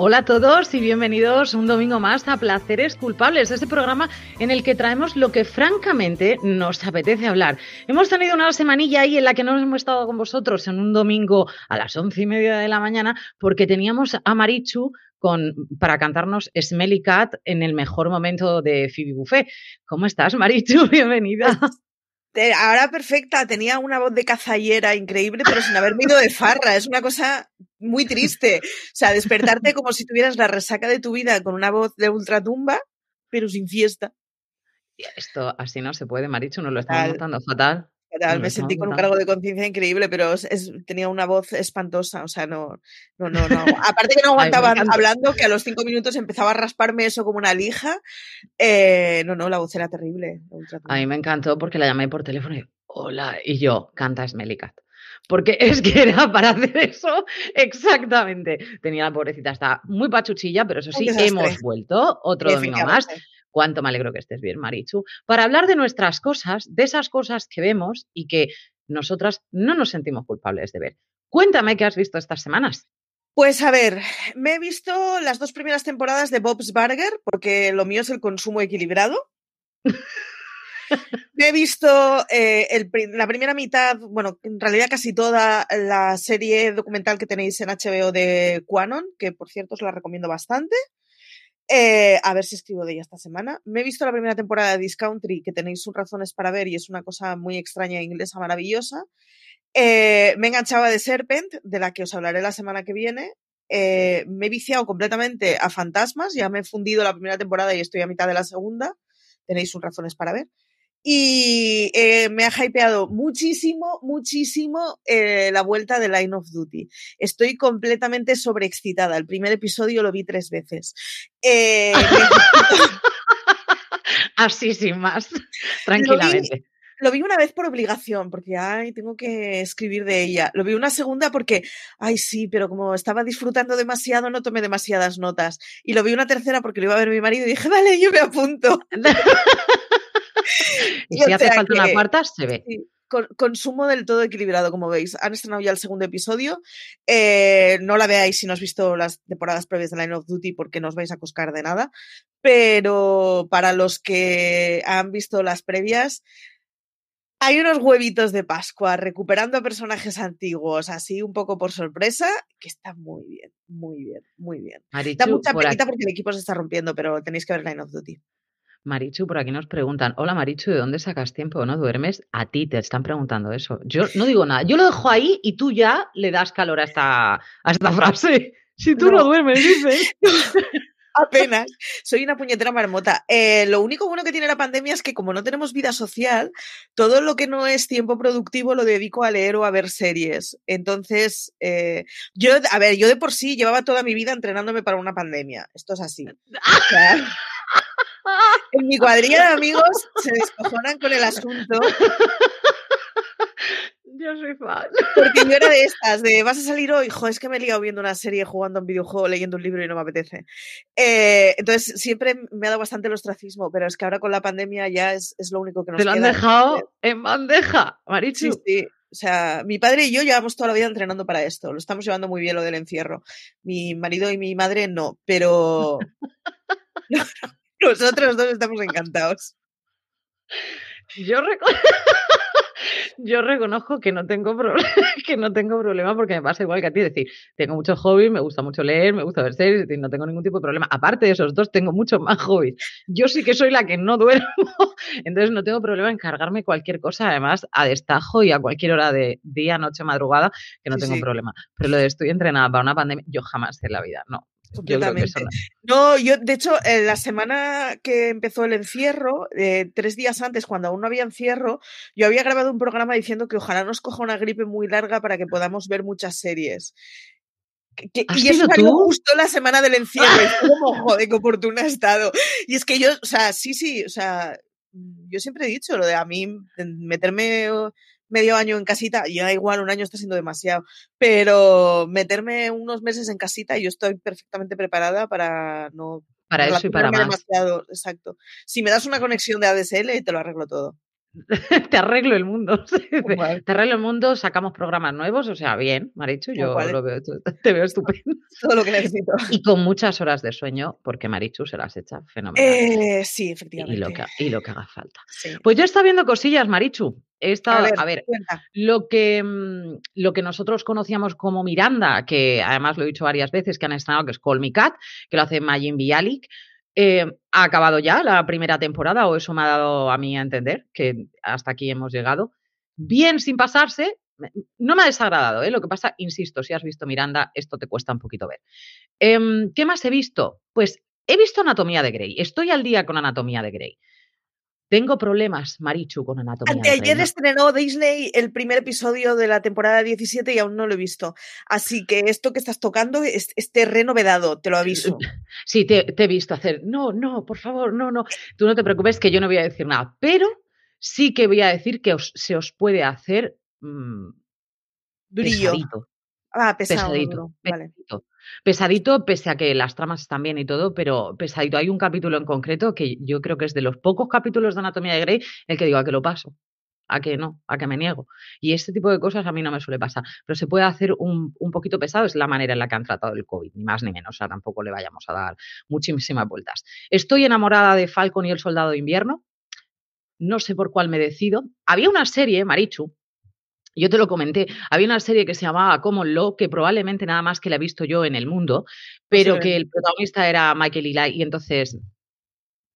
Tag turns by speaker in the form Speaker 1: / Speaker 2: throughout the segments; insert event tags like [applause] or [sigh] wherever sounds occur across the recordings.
Speaker 1: Hola a todos y bienvenidos un domingo más a Placeres Culpables, este programa en el que traemos lo que francamente nos apetece hablar. Hemos tenido una semanilla ahí en la que no hemos estado con vosotros en un domingo a las once y media de la mañana porque teníamos a Marichu con, para cantarnos Smelly Cat en el mejor momento de Phoebe Buffet. ¿Cómo estás, Marichu? [laughs] Bienvenida.
Speaker 2: Ahora perfecta, tenía una voz de cazallera increíble, pero sin haberme ido de farra. Es una cosa muy triste. O sea, despertarte como si tuvieras la resaca de tu vida con una voz de ultratumba, pero sin fiesta.
Speaker 1: Esto así no se puede, Marichu, nos lo estamos notando fatal.
Speaker 2: Fatal, me sentí con un cargo de conciencia increíble, pero tenía una voz espantosa, o sea, no, no, no, no. Aparte que no aguantaba hablando, que a los cinco minutos empezaba a rasparme eso como una lija. Eh, no, no, la voz era terrible.
Speaker 1: A mí me encantó porque la llamé por teléfono y, hola, y yo, canta Smelly porque [laughs] es que era para hacer eso exactamente. Tenía la pobrecita, está muy pachuchilla, pero eso sí, hemos vuelto otro domingo más. Cuánto me alegro que estés bien, Marichu, para hablar de nuestras cosas, de esas cosas que vemos y que nosotras no nos sentimos culpables de ver. Cuéntame qué has visto estas semanas.
Speaker 2: Pues a ver, me he visto las dos primeras temporadas de Bob's Burger, porque lo mío es el consumo equilibrado. Me he visto eh, la primera mitad, bueno, en realidad casi toda la serie documental que tenéis en HBO de Quanon, que por cierto os la recomiendo bastante. Eh, a ver si escribo de ella esta semana. Me he visto la primera temporada de Discountry, que tenéis un razones para ver y es una cosa muy extraña e inglesa maravillosa. Eh, me enganchaba de Serpent, de la que os hablaré la semana que viene. me he viciado completamente a Fantasmas, ya me he fundido la primera temporada y estoy a mitad de la segunda. Tenéis un razones para ver. Y eh, me ha hypeado muchísimo, muchísimo eh, la vuelta de Line of Duty. Estoy completamente sobreexcitada. El primer episodio lo vi tres veces. Eh, [laughs]
Speaker 1: Así sin más, [laughs] tranquilamente.
Speaker 2: Lo vi, una vez por obligación, porque ay, tengo que escribir de ella. Lo vi una segunda porque, ay, sí, pero como estaba disfrutando demasiado, no tomé demasiadas notas. Y lo vi una tercera porque lo iba a ver mi marido y dije, vale, yo me apunto. [laughs] [laughs]
Speaker 1: y si hace falta una cuarta, se ve.
Speaker 2: consumo del todo equilibrado, como veis. Han estrenado ya el segundo episodio. Eh, no la veáis si no has visto las temporadas previas de Line of Duty porque no os vais a coscar de nada. Pero para los que han visto las previas, hay unos huevitos de Pascua recuperando personajes antiguos, así un poco por sorpresa, que está muy bien, muy bien, muy bien. da mucha penita porque el equipo se está rompiendo, pero tenéis que ver Line of Duty.
Speaker 1: Marichu, por aquí nos preguntan, hola Marichu, ¿de dónde sacas tiempo? ¿No duermes? A ti te están preguntando eso. Yo no digo nada, yo lo dejo ahí y tú ya le das calor a esta, a esta frase. Si tú no, duermes, dices. [laughs]
Speaker 2: Apenas. [laughs] Soy una puñetera marmota. Eh, lo único bueno que tiene la pandemia es que como no tenemos vida social, todo lo que no es tiempo productivo lo dedico a leer o a ver series. Entonces, eh, yo, a ver, yo de por sí llevaba toda mi vida entrenándome para una pandemia. Esto es así. [laughs] [laughs] en mi cuadrilla de amigos se descojonan con el asunto.
Speaker 1: Yo soy fan.
Speaker 2: Porque yo era de estas, de vas a salir hoy, jo, es que me he liado viendo una serie, jugando a un videojuego, leyendo un libro y no me apetece. Eh, entonces siempre me ha dado bastante el ostracismo, pero es que ahora con la pandemia ya es, es lo único que nos
Speaker 1: Te lo han dejado en bandeja, Marichu.
Speaker 2: Sí, sí. O sea, mi padre y yo llevamos toda la vida entrenando para esto. Lo estamos llevando muy bien lo del encierro. Mi marido y mi madre no, pero [laughs] [laughs] nosotros dos estamos encantados.
Speaker 1: Yo, reco- [laughs] Yo reconozco que no tengo problema, [laughs] que no tengo problema porque me pasa igual que a ti, es decir, tengo muchos hobbies, me gusta mucho leer, me gusta ver series, decir, no tengo ningún tipo de problema. Aparte de esos dos, tengo muchos más hobbies. Yo sí que soy la que no [laughs] duermo, entonces no tengo problema en cargarme cualquier cosa, además a destajo y a cualquier hora de día, noche, madrugada, que no
Speaker 2: Sí,
Speaker 1: tengo
Speaker 2: sí.
Speaker 1: problema. Pero lo de estoy entrenada para una pandemia, yo jamás en la vida, no.
Speaker 2: Completamente.
Speaker 1: no.
Speaker 2: No, yo, de hecho, en la semana que empezó el encierro, eh, tres días antes, cuando aún no había encierro, yo había grabado un programa diciendo que ojalá nos coja una gripe muy larga para que podamos ver muchas series. Que- que-
Speaker 1: ¿Has
Speaker 2: y eso salió justo la semana del encierro. fue [laughs] como, joder, qué oportuna he estado. Y es que yo, o sea, sí, sí, o sea, mm, yo siempre he dicho lo de a mí, en meterme medio año en casita, ya igual un año está siendo demasiado, pero meterme unos meses en casita, yo estoy perfectamente preparada para no
Speaker 1: Para eso y para más.
Speaker 2: demasiado. Exacto. Si me das una conexión de ADSL, te lo arreglo todo. [laughs]
Speaker 1: Te arreglo el mundo. [laughs] Te arreglo el mundo, sacamos programas nuevos, o sea, bien, Marichu, yo lo veo, te veo estupendo. [laughs]
Speaker 2: Todo lo que necesito.
Speaker 1: Y con muchas horas de sueño, porque Marichu se las echa fenomenal.
Speaker 2: Eh, sí,
Speaker 1: y,
Speaker 2: efectivamente.
Speaker 1: lo que, y lo que haga falta.
Speaker 2: Sí.
Speaker 1: Pues yo he estado viendo cosillas, Marichu. He estado,
Speaker 2: A ver,
Speaker 1: a ver,
Speaker 2: cuenta.
Speaker 1: lo que, mm, lo que nosotros conocíamos como Miranda, que además lo he dicho varias veces, que han estrenado, que es Call Me Cat, que lo hace Majin Bialik, eh, ha acabado ya la primera temporada, o eso me ha dado a mí a entender, que hasta aquí hemos llegado. Bien sin pasarse, no me ha desagradado, ¿eh? lo que pasa, insisto, si has visto Miranda, esto te cuesta un poquito ver. Em, ¿Qué más he visto? Pues he visto Anatomía de Grey, estoy al día con Anatomía de Grey. Tengo problemas, Marichu, con Anatomía.
Speaker 2: Anteayer estrenó Disney el primer episodio de la temporada 17 y aún no lo he visto. Así que esto que estás tocando es, es terreno vedado, te lo aviso. [laughs]
Speaker 1: Sí, te, te he visto hacer, no, no, por favor, no, no. Tú no te preocupes que yo no voy a decir nada, pero sí que voy a decir que os- se os puede hacer mm,
Speaker 2: Durillo.
Speaker 1: pesadito,
Speaker 2: Ah, pesado.
Speaker 1: pesadito,
Speaker 2: duro. Vale.
Speaker 1: Pesadito. Pese a que las tramas están bien y todo, pero pesadito. Hay un capítulo en concreto que yo creo que es de los pocos capítulos de Anatomía de Grey el que digo a que lo paso, a que no, a que me niego. Y este tipo de cosas a mí no me suele pasar, pero se puede hacer un, un poquito pesado, es la manera en la que han tratado el COVID, ni más ni menos, o sea, tampoco le vayamos a dar muchísimas vueltas. Estoy enamorada de Falcon y el Soldado de Invierno, no sé por cuál me decido. Había una serie, Marichu, yo te lo comenté, había una serie que se llamaba Common Law, que probablemente nada más que la he visto yo en el mundo, pero que el protagonista era Michael Eli y entonces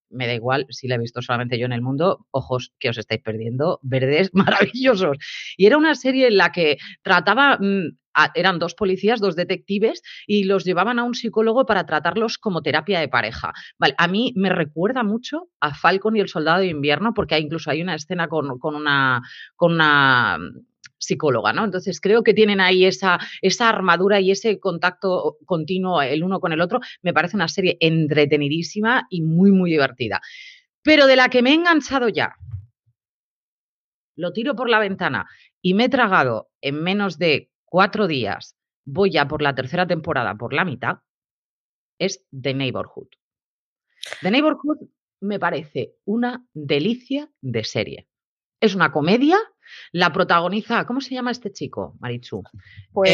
Speaker 1: me da igual si la he visto solamente yo en el mundo, ojos que os estáis perdiendo, verdes [laughs] maravillosos. Y era una serie en la que trataba, mm, a- eran dos policías, dos detectives, y los llevaban a un psicólogo para tratarlos como terapia de pareja. Vale, a mí me recuerda mucho a Falcon y el Soldado de Invierno, porque hay, incluso hay una escena con, con una, con una psicóloga, ¿no? Entonces creo que tienen ahí esa, esa armadura y ese contacto continuo el uno con el otro. Me parece una serie entretenidísima y muy, muy divertida. Pero de la que me he enganchado ya, lo tiro por la ventana y me he tragado en menos de cuatro días, voy ya por la tercera temporada, por la mitad, es The Neighborhood. The Neighborhood me parece una delicia de serie. Es una comedia, la protagoniza, ¿cómo se llama este chico, Marichu?
Speaker 2: Pues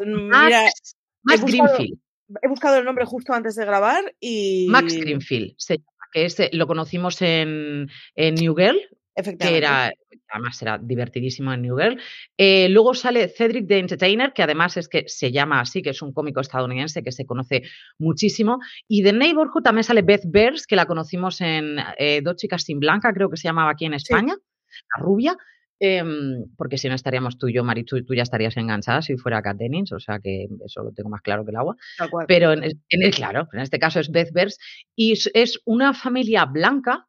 Speaker 1: Em,
Speaker 2: mira,
Speaker 1: Max, Max
Speaker 2: buscado-
Speaker 1: Greenfield.
Speaker 2: he buscado el nombre justo antes de grabar y.
Speaker 1: Max Greenfield se llama, que es, lo conocimos en, en New Girl, que
Speaker 2: Efectivamente.
Speaker 1: era, además era divertidísimo en New Girl. Eh, luego sale Cedric the Entertainer, que además es que se llama así, que es un cómico estadounidense que se conoce muchísimo. Y de Neighborhood también sale Beth Bears, que la conocimos en eh, Dos chicas sin blanca, creo que se llamaba aquí en España, la rubia. Em, porque si no estaríamos tú y yo, Marichu, y tú ya estarías enganchada si fuera Kat Dennings, o sea que eso lo tengo más claro que el agua. Pero en, el, claro, en este caso es Beth Bears, y es, una familia blanca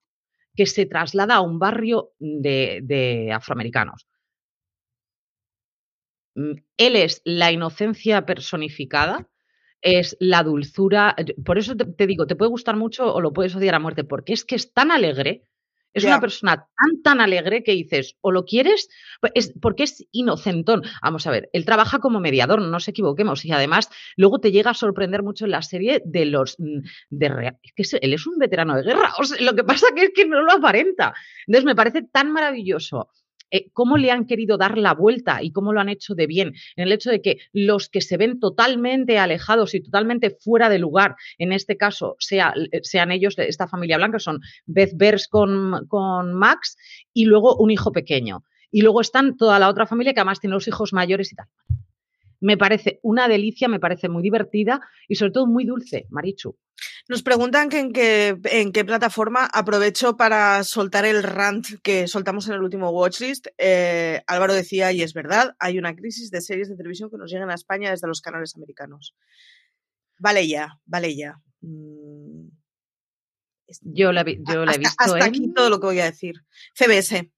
Speaker 1: que se traslada a un barrio de, de afroamericanos. Mm, Él es la inocencia personificada, es la dulzura. Por eso te, te digo, te puede gustar mucho o lo puedes odiar a muerte, porque es que es tan alegre, Es una persona tan, tan alegre que dices, o lo quieres, pues es, porque es inocentón. Vamos a ver, él trabaja como mediador, no nos equivoquemos. Y además, luego te llega a sorprender mucho en la serie de los. Mm, de que él es un veterano de guerra. [laughs] lo que pasa que es que no lo aparenta. Entonces, me parece tan maravilloso eh, cómo le han querido dar la vuelta y cómo lo han hecho de bien, en el hecho de que los que se ven totalmente alejados y totalmente fuera de lugar, en este caso eh, sean ellos esta familia blanca, son Beth Bers con, con Max y luego un hijo pequeño. Y luego están toda la otra familia que además tiene los hijos mayores y tal. Me parece una delicia, me parece muy divertida y sobre todo muy dulce, Marichu.
Speaker 2: Nos preguntan que en, qué, en qué plataforma aprovecho para soltar el rant que soltamos en el último Watchlist. Eh, Álvaro decía, y es verdad, hay una crisis de series de televisión que nos llegan a España desde los canales americanos. Vale ya, vale ya. Mm.
Speaker 1: Yo la, yo la he visto.
Speaker 2: Hasta, aquí todo lo que voy a decir. CBS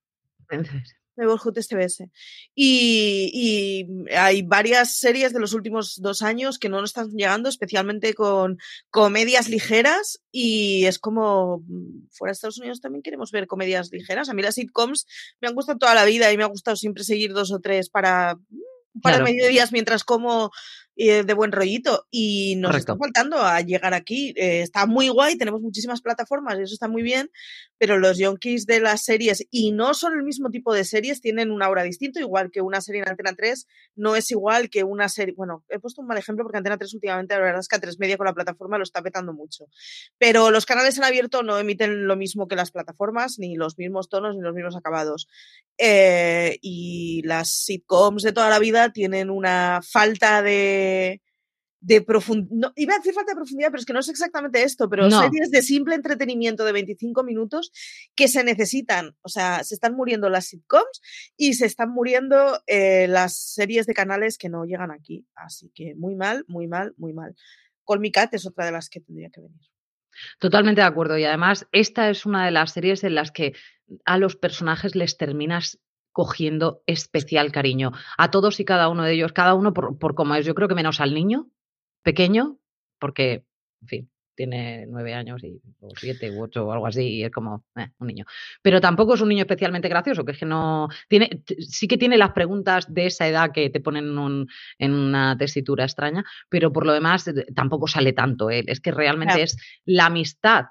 Speaker 2: [laughs] de TBS. Y, y, hay varias series de los últimos dos años que no nos están llegando, especialmente con comedias ligeras. Y es como, mm, fuera de Estados Unidos también queremos ver comedias ligeras. A mí las sitcoms me han gustado toda la vida y me ha gustado siempre seguir dos o tres para, mm, para mediodías mientras como eh, de buen rollito y nos está faltando a llegar aquí. Eh, está muy guay, tenemos muchísimas plataformas y eso está muy bien, pero los yonkis de las series, y no son el mismo tipo de series, tienen una aura distinto, igual que una serie en Antena 3 no es igual que una serie, bueno, he puesto un mal ejemplo porque Antena 3 últimamente la verdad es que a 3 media con la plataforma lo está petando mucho, pero los canales en abierto no emiten lo mismo que las plataformas, ni los mismos tonos, ni los mismos acabados. Eh, y las sitcoms de toda la vida tienen una falta de de, profundidad, iba a decir falta de profundidad, pero es que no es exactamente esto, pero series de simple entretenimiento de 25 minutos que se necesitan, o sea, se están muriendo las sitcoms y se están muriendo eh, las series de canales que no llegan aquí, así que muy mal, muy mal, muy mal. Colmicat es otra de las que tendría que venir.
Speaker 1: Totalmente de acuerdo. Y además, esta es una de las series en las que a los personajes les terminas cogiendo especial cariño a todos y cada uno de ellos, cada uno por, por como es. Yo creo que menos al niño pequeño, porque, en fin, tiene nueve años y, o siete u ocho o algo así, y es como eh, un niño. Pero tampoco es un niño especialmente gracioso, que es que no. Tiene, sí que tiene las preguntas de esa edad que te ponen en una tesitura extraña, pero por lo demás eh, tampoco sale tanto él. Es que realmente es la amistad.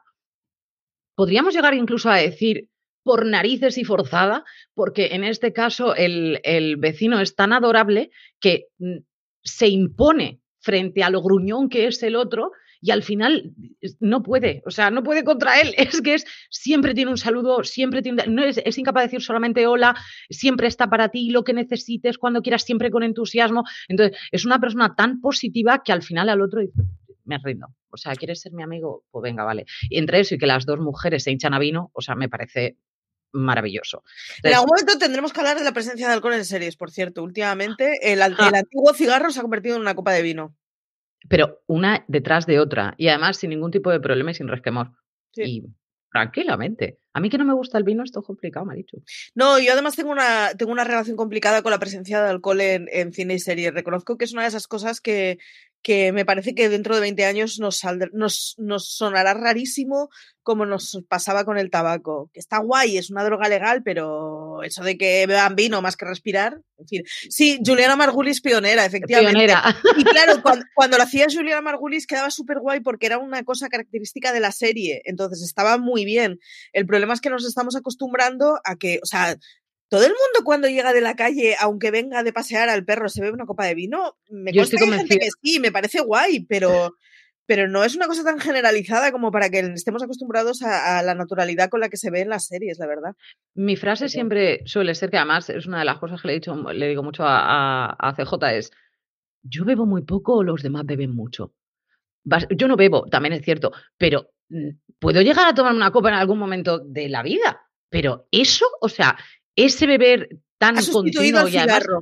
Speaker 1: Podríamos llegar incluso a decir por narices y forzada, porque en este caso el, el vecino es tan adorable que mm, se impone frente a lo gruñón que es el otro y al final no puede, o sea, no puede contra él. [laughs] Es que es siempre tiene un saludo, siempre tiene, no es, es, incapaz de decir solamente hola, siempre está para ti, lo que necesites, cuando quieras, siempre con entusiasmo. Entonces, es una persona tan positiva que al final al otro dice, me rindo. O sea, ¿quieres ser mi amigo? Pues venga, vale. Y entre eso y que las dos mujeres se hinchan a vino, o sea, me parece maravilloso.
Speaker 2: en algún momento tendremos que hablar de la presencia de alcohol en series, por cierto. Últimamente el, antiguo cigarro se ha convertido en una copa de vino.
Speaker 1: Pero una detrás de otra. Y además sin ningún tipo de problema y sin resquemor. Y tranquilamente. A mí que no me gusta el vino, esto es complicado, dicho.
Speaker 2: No, yo además tengo una, tengo una relación complicada con la presencia de alcohol en, en cine y series. Reconozco que es una de esas cosas que, que me parece que dentro de 20 años nos, nos, nos, sonará rarísimo como nos pasaba con el tabaco, que está guay, es una droga legal, pero eso de que beban vino más que respirar, en fin. Sí, Juliana Margulis pionera, efectivamente. Pionera. [laughs] Y claro, cuando, cuando lo hacía Juliana Margulis quedaba súper guay porque era una cosa característica de la serie, entonces estaba muy bien. El problema es que nos estamos acostumbrando a que, o sea, todo el mundo cuando llega de la calle, aunque venga de pasear al perro, se bebe una copa de vino. Me Yo estoy gente que sí, me parece guay, pero, pero no es una cosa tan generalizada como para que estemos acostumbrados a, la naturalidad con la que se ve en las series, la verdad.
Speaker 1: Mi frase siempre suele ser, que además es una de las cosas que le, he dicho, le digo mucho a, a CJ, es, yo bebo muy poco, los demás beben mucho. Yo no bebo, también es cierto, pero mm, puedo llegar a tomar una copa en algún momento de la vida. Pero eso, o sea, ese beber tan
Speaker 2: ha continuo al cigarro.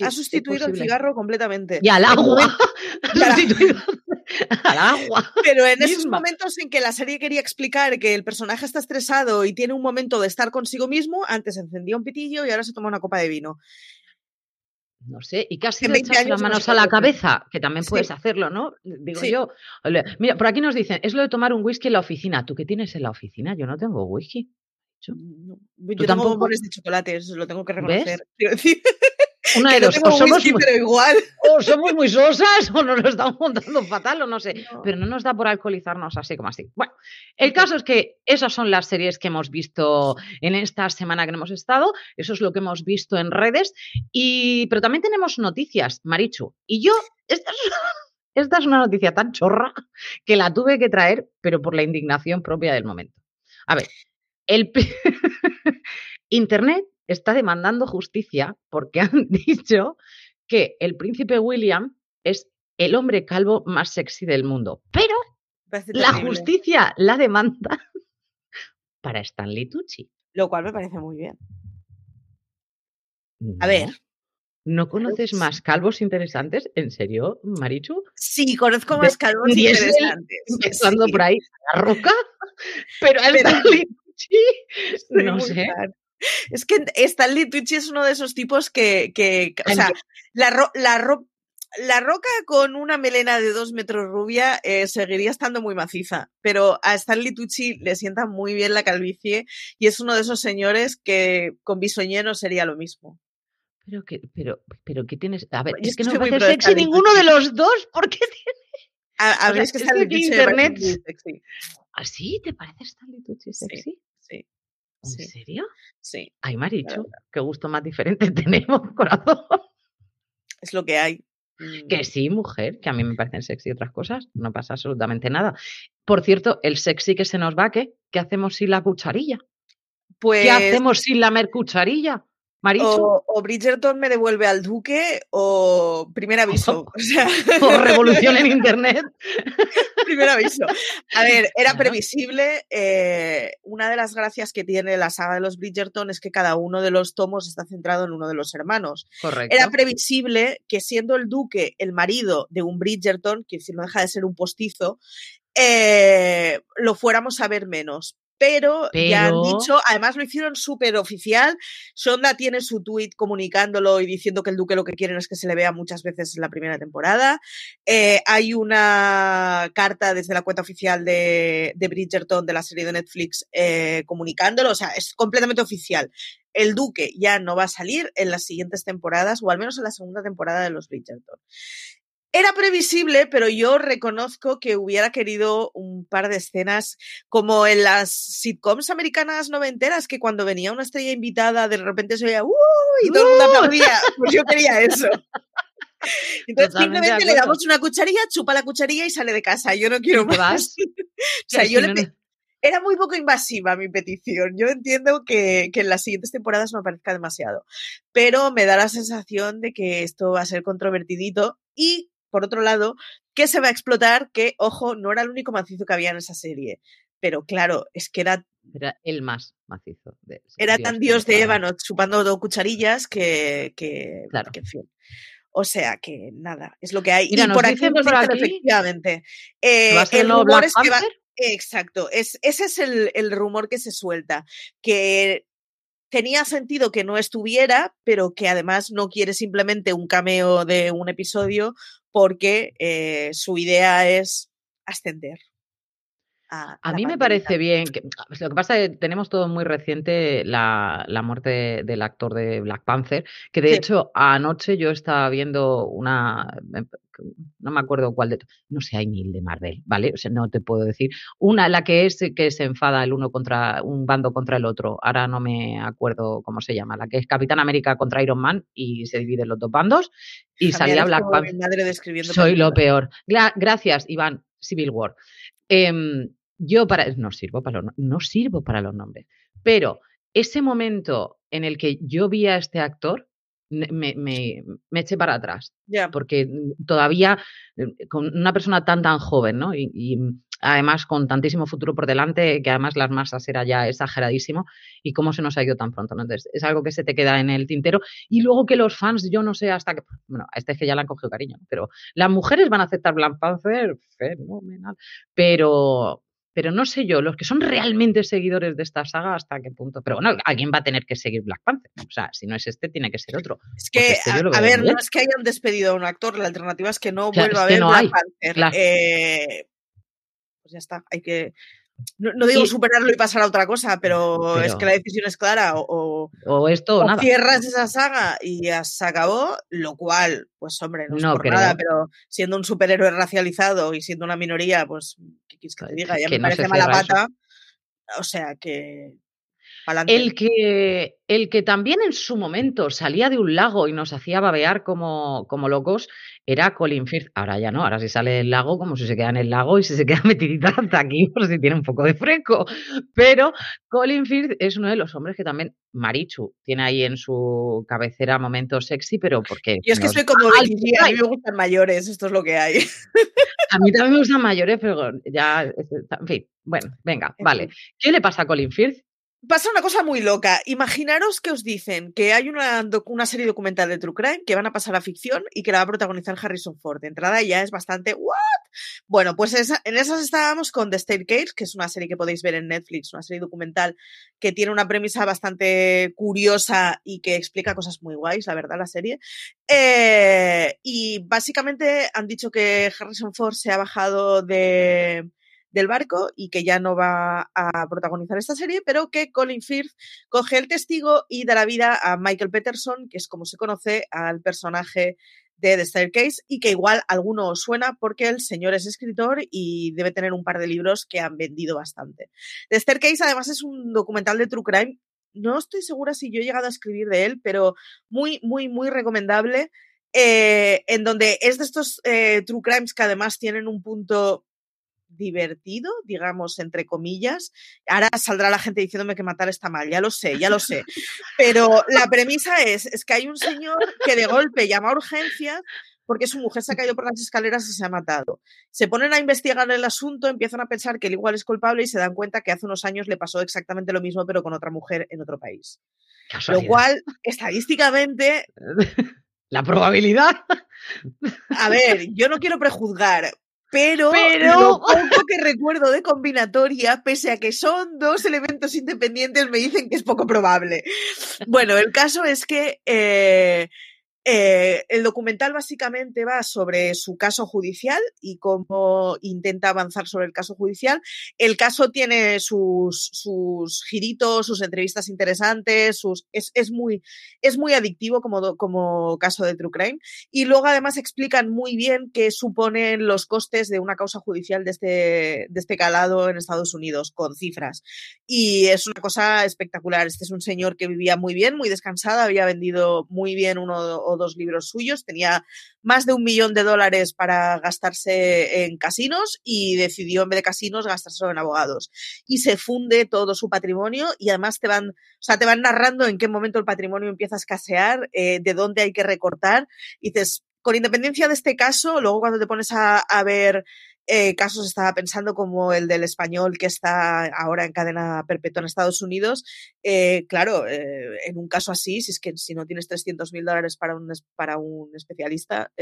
Speaker 2: ha sustituido el cigarro completamente.
Speaker 1: Y al agua. [laughs] ha sustituido [laughs] al agua.
Speaker 2: Pero en esos momentos en que la serie quería explicar que el personaje está estresado y tiene un momento de estar consigo mismo, antes encendía un pitillo y ahora se toma una copa de vino.
Speaker 1: No sé, y casi le echas las manos a la cabeza, que también puedes hacerlo, ¿no? Digo yo. Mira, por aquí nos dicen, es lo de tomar un whisky en la oficina. ¿Tú qué tienes en la oficina? Yo no tengo whisky.
Speaker 2: No. Yo tengo bombones de chocolate, eso lo tengo que reconocer. [laughs]
Speaker 1: Una de dos, o somos,
Speaker 2: whisky,
Speaker 1: muy,
Speaker 2: pero igual.
Speaker 1: o somos muy sosas o nos lo estamos montando fatal o no sé,
Speaker 2: No.
Speaker 1: pero no nos da por alcoholizarnos así como así. Bueno, el caso es que esas son las series que hemos visto en esta semana que hemos estado, eso es lo que hemos visto en redes, y, pero también tenemos noticias, Marichu, y yo, esta es, esta es una noticia tan chorra que la tuve que traer, pero por la indignación propia del momento. A ver, el... [laughs] Internet está demandando justicia porque [laughs] han dicho que el príncipe William es el hombre calvo más sexy del mundo. Pero la justicia la demanda [laughs] para Stanley Tucci.
Speaker 2: Lo cual me parece muy bien. A ver.
Speaker 1: ¿No conoces más calvos interesantes? ¿En serio, Marichu?
Speaker 2: Sí, conozco más calvos interesantes.
Speaker 1: Empezando
Speaker 2: sí.
Speaker 1: por ahí, la roca. Pero a Stanley [laughs] Tucci, no sé.
Speaker 2: Es que Stanley Tucci es uno de esos tipos que, que o sea, la, ro- la, ro- la roca con una melena de dos metros rubia eh, seguiría estando muy maciza, pero a Stanley Tucci le sienta muy bien la calvicie y es uno de esos señores que con bisoñero sería lo mismo.
Speaker 1: Pero que, pero, pero ¿qué tienes? A ver, es que no
Speaker 2: soy
Speaker 1: me parece sexy
Speaker 2: Stanley
Speaker 1: ninguno de los dos. ¿Por qué?
Speaker 2: A, a
Speaker 1: O sea,
Speaker 2: es que Stanley
Speaker 1: que
Speaker 2: Tucci
Speaker 1: Internet-
Speaker 2: sexy.
Speaker 1: ¿Así te parece Stanley Tucci sexy?
Speaker 2: Sí,
Speaker 1: ¿En
Speaker 2: sí,
Speaker 1: serio?
Speaker 2: sí,
Speaker 1: Ay, Marichu, qué gusto más diferente [laughs] tenemos, corazón.
Speaker 2: es lo que hay. Mm.
Speaker 1: Que sí, mujer, que a mí me parecen sexy otras cosas, no pasa absolutamente nada. Por cierto, el sexy que se nos va, ¿qué? ¿Qué hacemos sin la cucharilla?
Speaker 2: Pues,
Speaker 1: ¿Qué hacemos sin la mercucharilla? Marichu,
Speaker 2: o, o Bridgerton me devuelve al duque o primer aviso. [laughs] O sea,
Speaker 1: o revolución en internet. [laughs]
Speaker 2: primer aviso. A ver, era previsible. eh, una de las gracias que tiene la saga de los Bridgerton es que cada uno de los tomos está centrado en uno de los hermanos.
Speaker 1: Correcto.
Speaker 2: Era previsible que siendo el duque el marido de un Bridgerton, que si no deja de ser un postizo, eh, lo fuéramos a ver menos. Pero, ya han dicho, además lo hicieron súper oficial. Sonda tiene su tweet comunicándolo y diciendo que el duque lo que quieren es que se le vea muchas veces en la primera temporada. Eh, hay una carta desde la cuenta oficial de, de Bridgerton de la serie de Netflix eh, comunicándolo. O sea, es completamente oficial. El duque ya no va a salir en las siguientes temporadas, o al menos en la segunda temporada de los Bridgerton. Era previsible, pero yo reconozco que hubiera querido un par de escenas como en las sitcoms americanas noventeras, que cuando venía una estrella invitada de repente se oía ¡Uh! y todo el mundo aplaudía. Pues yo quería eso. [laughs] Entonces
Speaker 1: Totalmente
Speaker 2: simplemente le damos una cucharilla, chupa la cucharilla y sale de casa. Yo no quiero
Speaker 1: ¿Y te
Speaker 2: más.
Speaker 1: vas? [laughs]
Speaker 2: o sea, yo le era muy poco invasiva mi petición. Yo entiendo que, que en las siguientes temporadas no parezca demasiado, pero me da la sensación de que esto va a ser controvertidito y, por otro lado, que se va a explotar que, ojo, no era el único macizo que había en esa serie. Pero claro, es que era,
Speaker 1: Era el más macizo. De,
Speaker 2: era tan dios de
Speaker 1: Ébano.
Speaker 2: chupando dos cucharillas que, que,
Speaker 1: Claro.
Speaker 2: que, en fin. O sea que nada, es lo que hay.
Speaker 1: Mira,
Speaker 2: y por aquí
Speaker 1: por aquí
Speaker 2: efectivamente. eh,
Speaker 1: ¿Va a ser el
Speaker 2: rumor
Speaker 1: Black
Speaker 2: es que va-? Exacto, es, ese es el, el rumor que se suelta, que tenía sentido que no estuviera, pero que además no quiere simplemente un cameo de un episodio porque eh, su idea es ascender. A,
Speaker 1: mí me parece bien. Que, pues lo que pasa es que tenemos todo muy reciente la, la muerte del actor de Black Panther, que de
Speaker 2: Sí.
Speaker 1: hecho anoche yo estaba viendo una, no me acuerdo cuál de, no sé, hay mil de Marvel, ¿vale? O sea, no te puedo decir. Una, la que es que se enfada el uno contra un bando contra el otro, ahora no me acuerdo cómo se llama, la que es Capitán América contra Iron Man y se dividen los dos bandos y
Speaker 2: Javier,
Speaker 1: salía Black Panther. Soy lo peor. Gra- gracias, Iván. Civil War. Em, yo para no sirvo para los, no sirvo para los nombres, pero ese momento en el que yo vi a este actor me, me, me- me eché para atrás,
Speaker 2: Ya.
Speaker 1: porque todavía eh, con una persona tan tan joven, ¿no? Y, y, mm, además con tantísimo futuro por delante, que además las masas era ya exageradísimo, y cómo se nos ha ido tan pronto, ¿no? Entonces, es algo que se te queda en el tintero, y luego que los fans, yo no sé hasta que, bueno, a este es que ya le han cogido cariño, pero las mujeres van a aceptar Black Panther, fenomenal, pero... Pero no sé yo, los que son realmente seguidores de esta saga, hasta qué punto. Pero bueno, alguien va a tener que seguir Black Panther. O sea, si no es este, tiene que ser otro.
Speaker 2: Es que,
Speaker 1: este
Speaker 2: a, ver, no es que hayan despedido a un actor, la alternativa es que no
Speaker 1: Claro,
Speaker 2: vuelva a ver
Speaker 1: no
Speaker 2: Black
Speaker 1: hay,
Speaker 2: Panther.
Speaker 1: claro.
Speaker 2: Eh, pues ya está, hay que no, digo superarlo y pasar a otra cosa, pero, es que la decisión es clara. O,
Speaker 1: o esto o, nada.
Speaker 2: cierras esa saga y ya se acabó, lo cual, pues hombre, no es por nada, pero siendo un superhéroe racializado y siendo una minoría, pues, ¿qué quieres que te diga? Ya me parece mala pata. O sea que
Speaker 1: el que, el que también en su momento salía de un lago y nos hacía babear como, como locos era Colin Firth. Ahora ya no, ahora si sale del lago como si se queda en el lago y si se queda [laughs] metidita hasta aquí por si tiene un poco de fresco. Pero Colin Firth es uno de los hombres que también Marichu tiene ahí en su cabecera momentos sexy, pero porque...
Speaker 2: Yo es que soy como a mí me gustan mayores, esto es lo que hay.
Speaker 1: A mí también me gustan mayores, pero ya, en fin, bueno, venga, [laughs] vale. ¿Qué le pasa a Colin Firth?
Speaker 2: Pasa una cosa muy loca. Imaginaros que os dicen que hay una, serie documental de True Crime que van a pasar a ficción y que la va a protagonizar Harrison Ford. De entrada ya es bastante, ¿what? Bueno, pues en esas estábamos con The Staircase, que es una serie que podéis ver en Netflix, una serie documental que tiene una premisa bastante curiosa y que explica cosas muy guays, la verdad, la serie. Eh, y básicamente han dicho que Harrison Ford se ha bajado de del barco y que ya no va a protagonizar esta serie, pero que Colin Firth coge el testigo y da la vida a Michael Peterson, que es como se conoce al personaje de The Staircase y que igual alguno os suena porque el señor es escritor y debe tener un par de libros que han vendido bastante. The Staircase además es un documental de True Crime. No estoy segura si yo he llegado a escribir de él, pero muy, muy, muy recomendable. Eh, en donde es de estos eh, True Crimes que además tienen un punto divertido, digamos, entre comillas. Ahora saldrá la gente diciéndome que matar está mal, ya lo sé, ya lo sé. Pero la premisa es, es que hay un señor que de golpe llama a urgencias porque su mujer se ha caído por las escaleras y se ha matado. Se ponen a investigar el asunto, empiezan a pensar que él igual es culpable y se dan cuenta que hace unos años le pasó exactamente lo mismo, pero con otra mujer en otro país. Lo cual, estadísticamente... [laughs]
Speaker 1: La probabilidad.
Speaker 2: A ver, yo no quiero prejuzgar, pero, lo [laughs] poco que recuerdo de combinatoria, pese a que son dos elementos independientes, me dicen que es poco probable. Bueno, el caso es que eh, eh, el documental básicamente va sobre su caso judicial y cómo intenta avanzar sobre el caso judicial. El caso tiene sus, sus giritos, sus entrevistas interesantes, es, es, muy, es muy adictivo como, como caso de True Crime. Y luego además explican muy bien qué suponen los costes de una causa judicial de este, este calado en Estados Unidos, con cifras. Y es una cosa espectacular. Este es un señor que vivía muy bien, muy descansado, había vendido muy bien uno dos libros suyos, tenía más de un millón de dólares para gastarse en casinos y decidió en vez de casinos gastárselo en abogados. Y se funde todo su patrimonio y además te van, o sea, te van narrando en qué momento el patrimonio empieza a escasear, eh, de dónde hay que recortar. Y dices, con independencia de este caso, luego cuando te pones a, a ver eh, casos estaba pensando como el del español que está ahora en cadena perpetua en Estados Unidos. Eh, claro, eh, en un caso así, si es que si no tienes 300 mil dólares para un, para un especialista,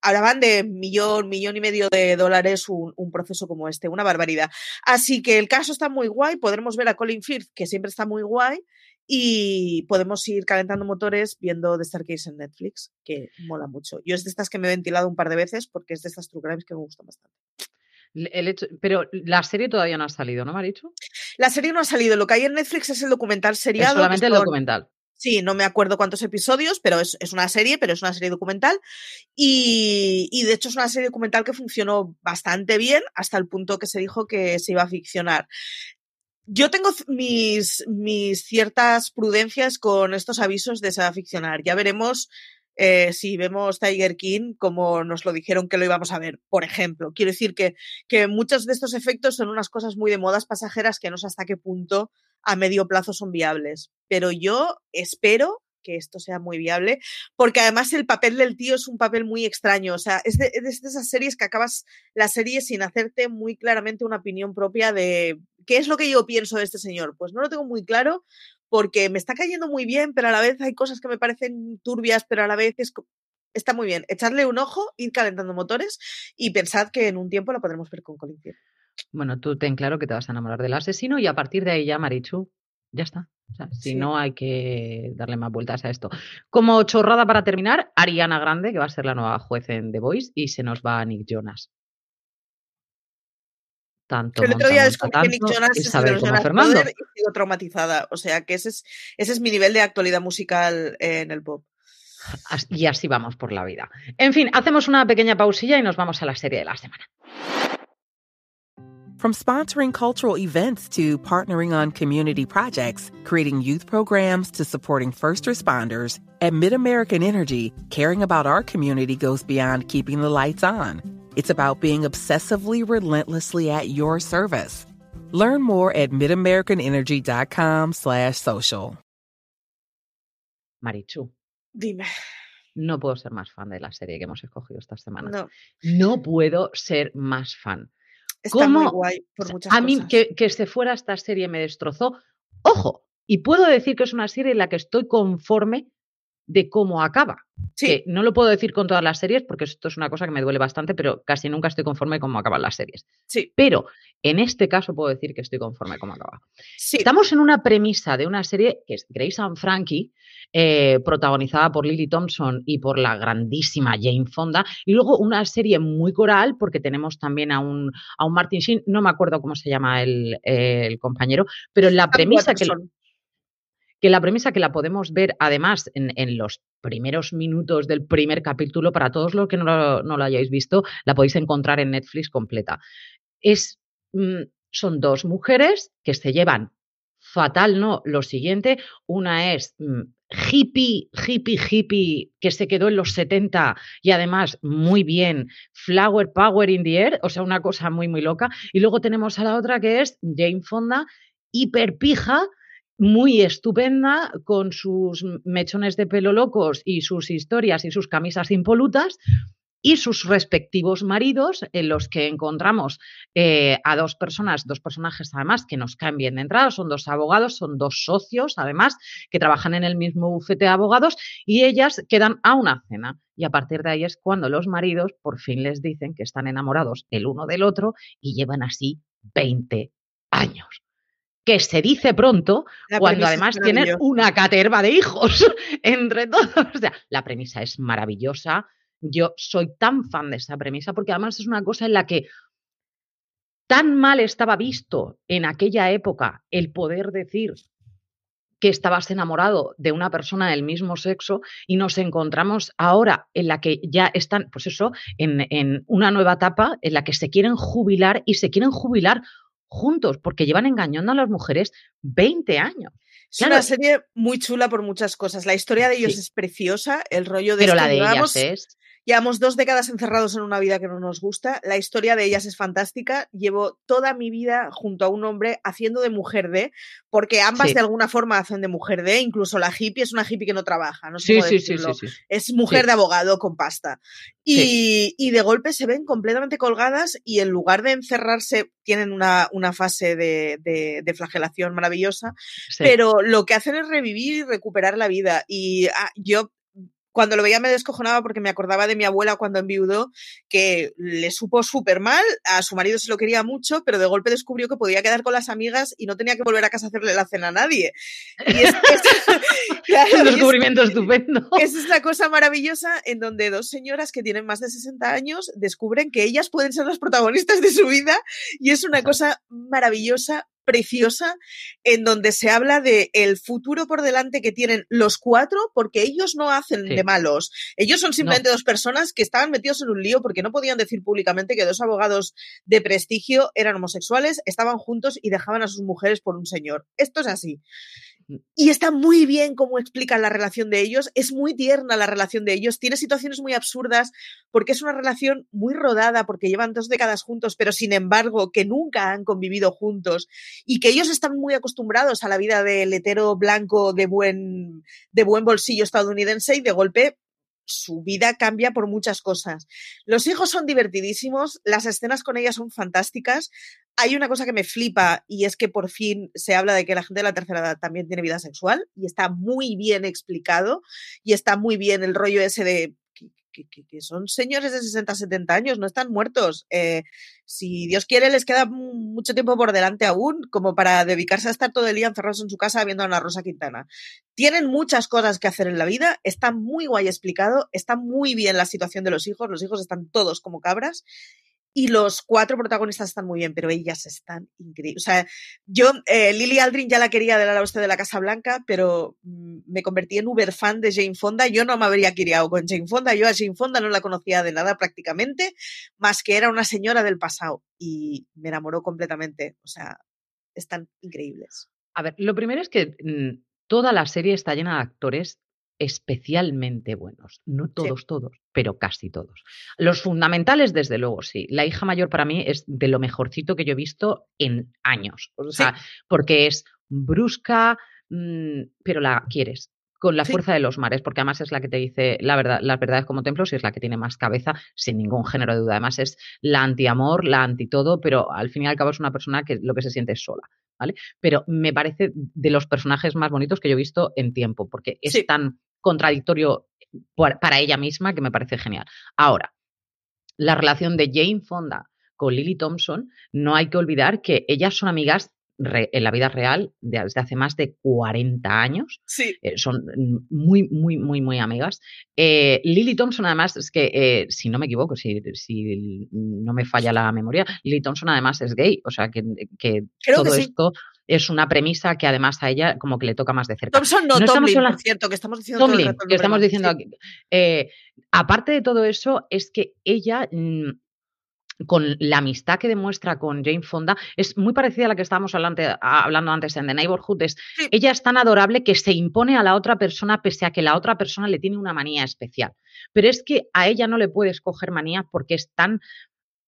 Speaker 2: hablaban de millón, millón y medio de dólares un, un, proceso como este, una barbaridad. Así que el caso está muy guay, podremos ver a Colin Firth, que siempre está muy guay, y podemos ir calentando motores viendo The Starcase en Netflix, que mola mucho. Yo es de estas que me he ventilado un par de veces porque es de estas True Crimes que me gustan bastante.
Speaker 1: pero la serie todavía no ha salido, ¿no, Marichu?
Speaker 2: La serie no ha salido. Lo que hay en Netflix es el documental seriado. Es
Speaker 1: solamente el documental.
Speaker 2: Sí, no me acuerdo cuántos episodios, pero es, es, una serie, pero es una serie documental. Y, y, de hecho es una serie documental que funcionó bastante bien hasta el punto que se dijo que se iba a ficcionar. Yo tengo mis, mis ciertas prudencias con estos avisos de ficcionar. Ya veremos eh, si vemos Tiger King como nos lo dijeron que lo íbamos a ver, por ejemplo. Quiero decir que, que muchos de estos efectos son unas cosas muy de modas pasajeras que no sé hasta qué punto a medio plazo son viables. Pero yo espero que esto sea muy viable, porque además el papel del tío es un papel muy extraño, o sea, es de, es de, esas series que acabas la serie sin hacerte muy claramente una opinión propia de qué es lo que yo pienso de este señor. Pues no lo tengo muy claro porque me está cayendo muy bien, pero a la vez hay cosas que me parecen turbias, pero a la vez es, está muy bien. Echarle un ojo, ir calentando motores y pensad que en un tiempo lo podremos ver con Colin
Speaker 1: Bueno, tú ten claro que te vas a enamorar del asesino y a partir de ahí ya, Marichu, ya está. O sea, si no hay que darle más vueltas a esto. Como chorrada para terminar, Ariana Grande, que va a ser la nueva juez en The Voice, y se nos va a Nick Jonas. tanto
Speaker 2: el otro día descubrí que Nick Jonas es de los
Speaker 1: Fernando.
Speaker 2: Y sigo traumatizada. O sea que ese es, ese es mi nivel de actualidad musical en el pop.
Speaker 1: Y así vamos por la vida. En fin, hacemos una pequeña pausilla y nos vamos a la serie de la semana.
Speaker 3: From sponsoring cultural events to partnering on community projects, creating youth programs to supporting first responders, at MidAmerican Energy, caring about our community goes beyond keeping the lights on. It's about being obsessively relentlessly at your service. Learn more at midamericanenergy.com slash social.
Speaker 1: Marichu,
Speaker 2: Dime.
Speaker 1: no puedo ser más fan de la serie que hemos escogido esta semana.
Speaker 2: No,
Speaker 1: No puedo ser más fan.
Speaker 2: Está muy
Speaker 1: ¿Cómo?
Speaker 2: guay por
Speaker 1: O sea,
Speaker 2: muchas
Speaker 1: a mí
Speaker 2: cosas.
Speaker 1: que, que se fuera esta serie me destrozó. Ojo, y puedo decir que es una serie en la que estoy conforme de cómo acaba.
Speaker 2: Sí,
Speaker 1: Que no lo puedo decir con todas las series porque esto es una cosa que me duele bastante, pero casi nunca estoy conforme cómo acaban las series.
Speaker 2: sí,
Speaker 1: Pero en este caso puedo decir que estoy conforme cómo acaba.
Speaker 2: sí.
Speaker 1: Estamos en una premisa de una serie que es Grace and Frankie, eh, protagonizada por Lily Thompson y por la grandísima Jane Fonda, y luego una serie muy coral, porque tenemos también a un, a un Martin Sheen, no me acuerdo cómo se llama el, eh, el compañero, pero la premisa que. Que la premisa que la podemos ver además en, los primeros minutos del primer capítulo, para todos los que no lo, no lo hayáis visto, la podéis encontrar en Netflix completa. Es, mm, son dos mujeres que se llevan fatal, no, lo siguiente, una es mm, hippie, hippie, hippie, que se quedó en los 70 y además muy bien, flower power in the air, o sea, una cosa muy, muy loca. Y luego tenemos a la otra que es Jane Fonda, hiperpija, muy estupenda, con sus mechones de pelo locos y sus historias y sus camisas impolutas, y sus respectivos maridos, en los que encontramos eh, a dos personas, dos personajes además que nos caen bien de entrada, son dos abogados, son dos socios además, que trabajan en el mismo bufete de abogados, y ellas quedan a una cena. Y a partir de ahí es cuando los maridos por fin les dicen que están enamorados el uno del otro y llevan así 20 años. Que se dice pronto
Speaker 2: La
Speaker 1: cuando además tienen una caterva de hijos [laughs] entre todos. [laughs] O sea, la premisa es maravillosa. Yo soy tan fan de esa premisa porque además es una cosa en la que tan mal estaba visto en aquella época el poder decir que estabas enamorado de una persona del mismo sexo y nos encontramos ahora en la que ya están, pues eso, en, en una nueva etapa en la que se quieren jubilar y se quieren jubilar juntos porque llevan engañando a las mujeres 20 años.
Speaker 2: Es
Speaker 1: Claro.
Speaker 2: una serie muy chula por muchas cosas. La historia de ellos
Speaker 1: Sí.
Speaker 2: es preciosa, el rollo de
Speaker 1: Pero la de ellas es...
Speaker 2: llevamos dos décadas encerrados en una vida que no nos gusta. La historia de ellas es fantástica. Llevo toda mi vida junto a un hombre haciendo de mujer de, porque ambas
Speaker 1: Sí.
Speaker 2: de alguna forma hacen de mujer de, incluso la hippie es una hippie que no trabaja, no sé
Speaker 1: Sí,
Speaker 2: cómo
Speaker 1: sí,
Speaker 2: decirlo. Es mujer de abogado con pasta. Y, y de golpe se ven completamente colgadas y en lugar de encerrarse, tienen una, una fase de, de- de flagelación maravillosa, pero lo que hacen es revivir y recuperar la vida. Y ah, yo cuando lo veía me descojonaba porque me acordaba de mi abuela cuando enviudó, que le supo súper mal, a su marido se lo quería mucho, pero de golpe descubrió que podía quedar con las amigas y no tenía que volver a casa a hacerle la cena a nadie. Y es, es- [laughs]
Speaker 1: un
Speaker 2: y es-
Speaker 1: descubrimiento estupendo.
Speaker 2: esa es la cosa maravillosa en donde dos señoras que tienen más de 60 años descubren que ellas pueden ser las protagonistas de su vida y es una cosa maravillosa, preciosa, en donde se habla de el futuro por delante que tienen los cuatro porque ellos no hacen
Speaker 1: Sí.
Speaker 2: de malos. Ellos son simplemente dos personas que estaban metidos en un lío porque no podían decir públicamente que dos abogados de prestigio eran homosexuales, estaban juntos y dejaban a sus mujeres por un señor. Esto es así. Y está muy bien cómo explican la relación de ellos, es muy tierna la relación de ellos, tiene situaciones muy absurdas porque es una relación muy rodada, porque llevan dos décadas juntos, pero sin embargo que nunca han convivido juntos y que ellos están muy acostumbrados a la vida del hetero blanco de buen, de buen bolsillo estadounidense y de golpe su vida cambia por muchas cosas. Los hijos son divertidísimos, las escenas con ellas son fantásticas. Hay una cosa que me flipa y es que por fin se habla de que la gente de la tercera edad también tiene vida sexual y está muy bien explicado y está muy bien el rollo ese de que, son señores de 60, 70 años, no están muertos. Eh, si Dios quiere, les queda mucho tiempo por delante aún, como para dedicarse a estar todo el día encerrados en su casa viendo a Ana Rosa Quintana. Tienen muchas cosas que hacer en la vida, está muy guay explicado, está muy bien la situación de los hijos, los hijos están todos como cabras. Y los cuatro protagonistas están muy bien, pero ellas están increíbles. O sea, yo, eh, Lily Aldrin ya la quería del la oeste de la Casa Blanca, pero mm, me convertí en uber fan de Jane Fonda. Yo no me habría criado con Jane Fonda. Yo a Jane Fonda no la conocía de nada prácticamente, más que era una señora del pasado. Y me enamoró completamente. O sea, están increíbles.
Speaker 1: A ver, lo primero es que mm, toda la serie está llena de actores especialmente buenos. No todos, todos, pero casi todos. Los fundamentales, desde luego, sí. La hija mayor para mí es de lo mejorcito que yo he visto en años. O sea, porque es brusca, mm, pero la quieres con la fuerza de los mares, porque además es la que te dice la verdad, las verdades como templos y es la que tiene más cabeza, sin ningún género de duda. Además es la anti-amor, la anti-todo, pero al fin y al cabo es una persona que lo que se siente es sola. ¿Vale? Pero me parece de los personajes más bonitos que yo he visto en tiempo, porque es tan contradictorio para ella misma que me parece genial. Ahora, la relación de Jane Fonda con Lily Thompson, no hay que olvidar que ellas son amigas en la vida real desde hace más de 40 años.
Speaker 2: Sí.
Speaker 1: Eh, son muy, muy, muy, muy amigas. Eh, Lily Thompson, además, es que, eh, si no me equivoco, si, si, no me falla la memoria, Lily Thompson además es gay. O sea, que, que todo esto es una premisa que además a ella como que le toca más de cerca.
Speaker 2: Thompson no, Tomlin, por cierto, que estamos diciendo
Speaker 1: que estamos diciendo aquí. aparte de todo eso, es que ella mm, con la amistad que demuestra con Jane Fonda es muy parecida a la que estábamos hablando, antes en The Neighborhood. Ella es tan adorable que se impone a la otra persona pese a que la otra persona le tiene una manía especial. Pero es que a ella no le puedes coger manía porque es tan,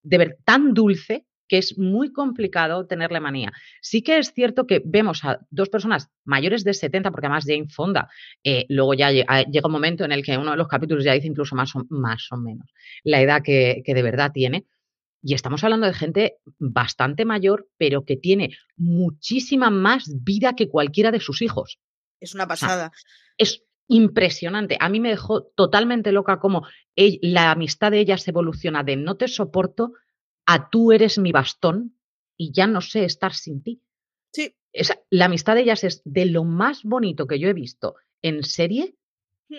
Speaker 1: de ver, tan dulce que es muy complicado tenerle manía. Sí que es cierto que vemos a dos personas mayores de 70, porque además Jane Fonda, eh, luego ya llega un momento en el que uno de los capítulos ya dice incluso más o, más o menos la edad que de verdad tiene, y estamos hablando de gente bastante mayor, pero que tiene muchísima más vida que cualquiera de sus hijos.
Speaker 2: Es una pasada.
Speaker 1: es impresionante. A mí me dejó totalmente loca cómo la amistad de ellas evoluciona de no te soporto a tú eres mi bastón y ya no sé estar sin ti.
Speaker 2: Sí.
Speaker 1: la amistad de ellas es de lo más bonito que yo he visto en serie mm.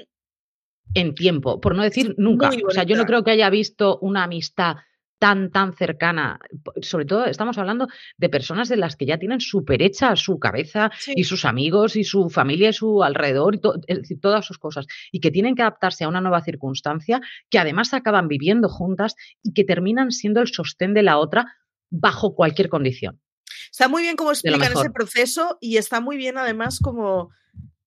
Speaker 1: en tiempo, por no decir nunca. O sea, yo no creo que haya visto una amistad tan, tan cercana. Sobre todo estamos hablando de personas de las que ya tienen súper hecha su cabeza y sus amigos y su familia y su alrededor, y todas sus cosas, y que tienen que adaptarse a una nueva circunstancia, que además acaban viviendo juntas y que terminan siendo el sostén de la otra bajo cualquier condición.
Speaker 2: Está muy bien cómo explican ese proceso y está muy bien además como